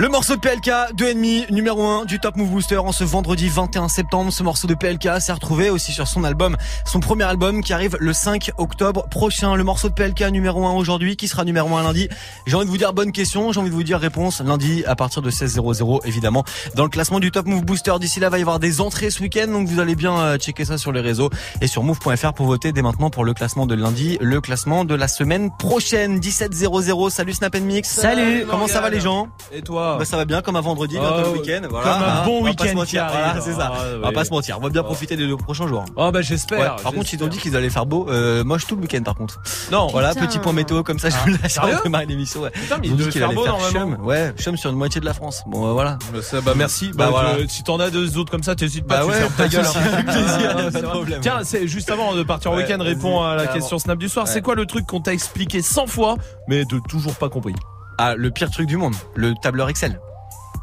Le morceau de PLK, 2,5, numéro 1 du Top Move Booster en ce vendredi 21 septembre. Ce morceau de PLK s'est retrouvé aussi sur son album, son premier album qui arrive le 5 octobre prochain. Le morceau de PLK numéro 1 aujourd'hui, qui sera numéro 1 lundi. J'ai envie de vous dire bonne question, j'ai envie de vous dire réponse lundi à partir de 16.00 évidemment. Dans le classement du Top Move Booster, d'ici là, va y avoir des entrées ce week-end, donc vous allez bien euh, checker ça sur les réseaux et sur move.fr pour voter dès maintenant pour le classement de lundi, le classement de la semaine prochaine, 17.00. Salut Snap Mix. Salut. Comment ça va les gens? Et toi? Bah, ça va bien comme un vendredi, Oh, bientôt le week-end. Voilà, comme un hein, bon on va pas week-end se mentir, qui voilà, arrive. c'est ça. Ah, On va pas se mentir. On va bien profiter des deux prochains jours. Oh bah j'espère. Ouais, par contre, ils ont dit qu'ils allaient faire beau. Euh, moche tout le week-end, par contre. Non. Voilà, Putain. petit point météo comme ça. Je Ah, vous laisse sérieux avant de démarrer l'émission. Ouais. Putain, mais Ils ont dit qu'il faire allait beau, faire normalement. chum. Ouais, chum sur une moitié de la France. Bon, euh, voilà. Bah, ça, bah merci. Bah, Bah, voilà. si t'en as deux autres comme ça, t'hésites pas, Bah tu ouais, fermes ta [LAUGHS] gueule. hein. Ah. Tiens, c'est juste avant de partir en week-end, réponds à la question Snap du soir. C'est quoi le truc qu'on t'a expliqué 100 fois, mais de toujours pas compris Ah, le pire truc du monde, le tableur Excel.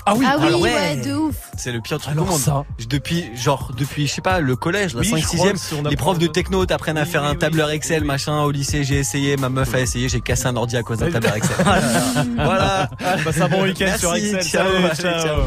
Ah oui, Ah oui, alors, ouais, de ouf. C'est le pire truc Alors du monde. ça. Depuis, genre, depuis, je sais pas, le collège, la Oui, 5 je 6 crois e si les profs de techno t'apprennent à Oui, faire oui, un oui, tableur oui, Excel, oui. machin. Au lycée, j'ai essayé, ma meuf a essayé, j'ai cassé un ordi à cause d'un [LAUGHS] tableur Excel. voilà. Passe un bon week-end sur Excel. ciao, ciao. ciao.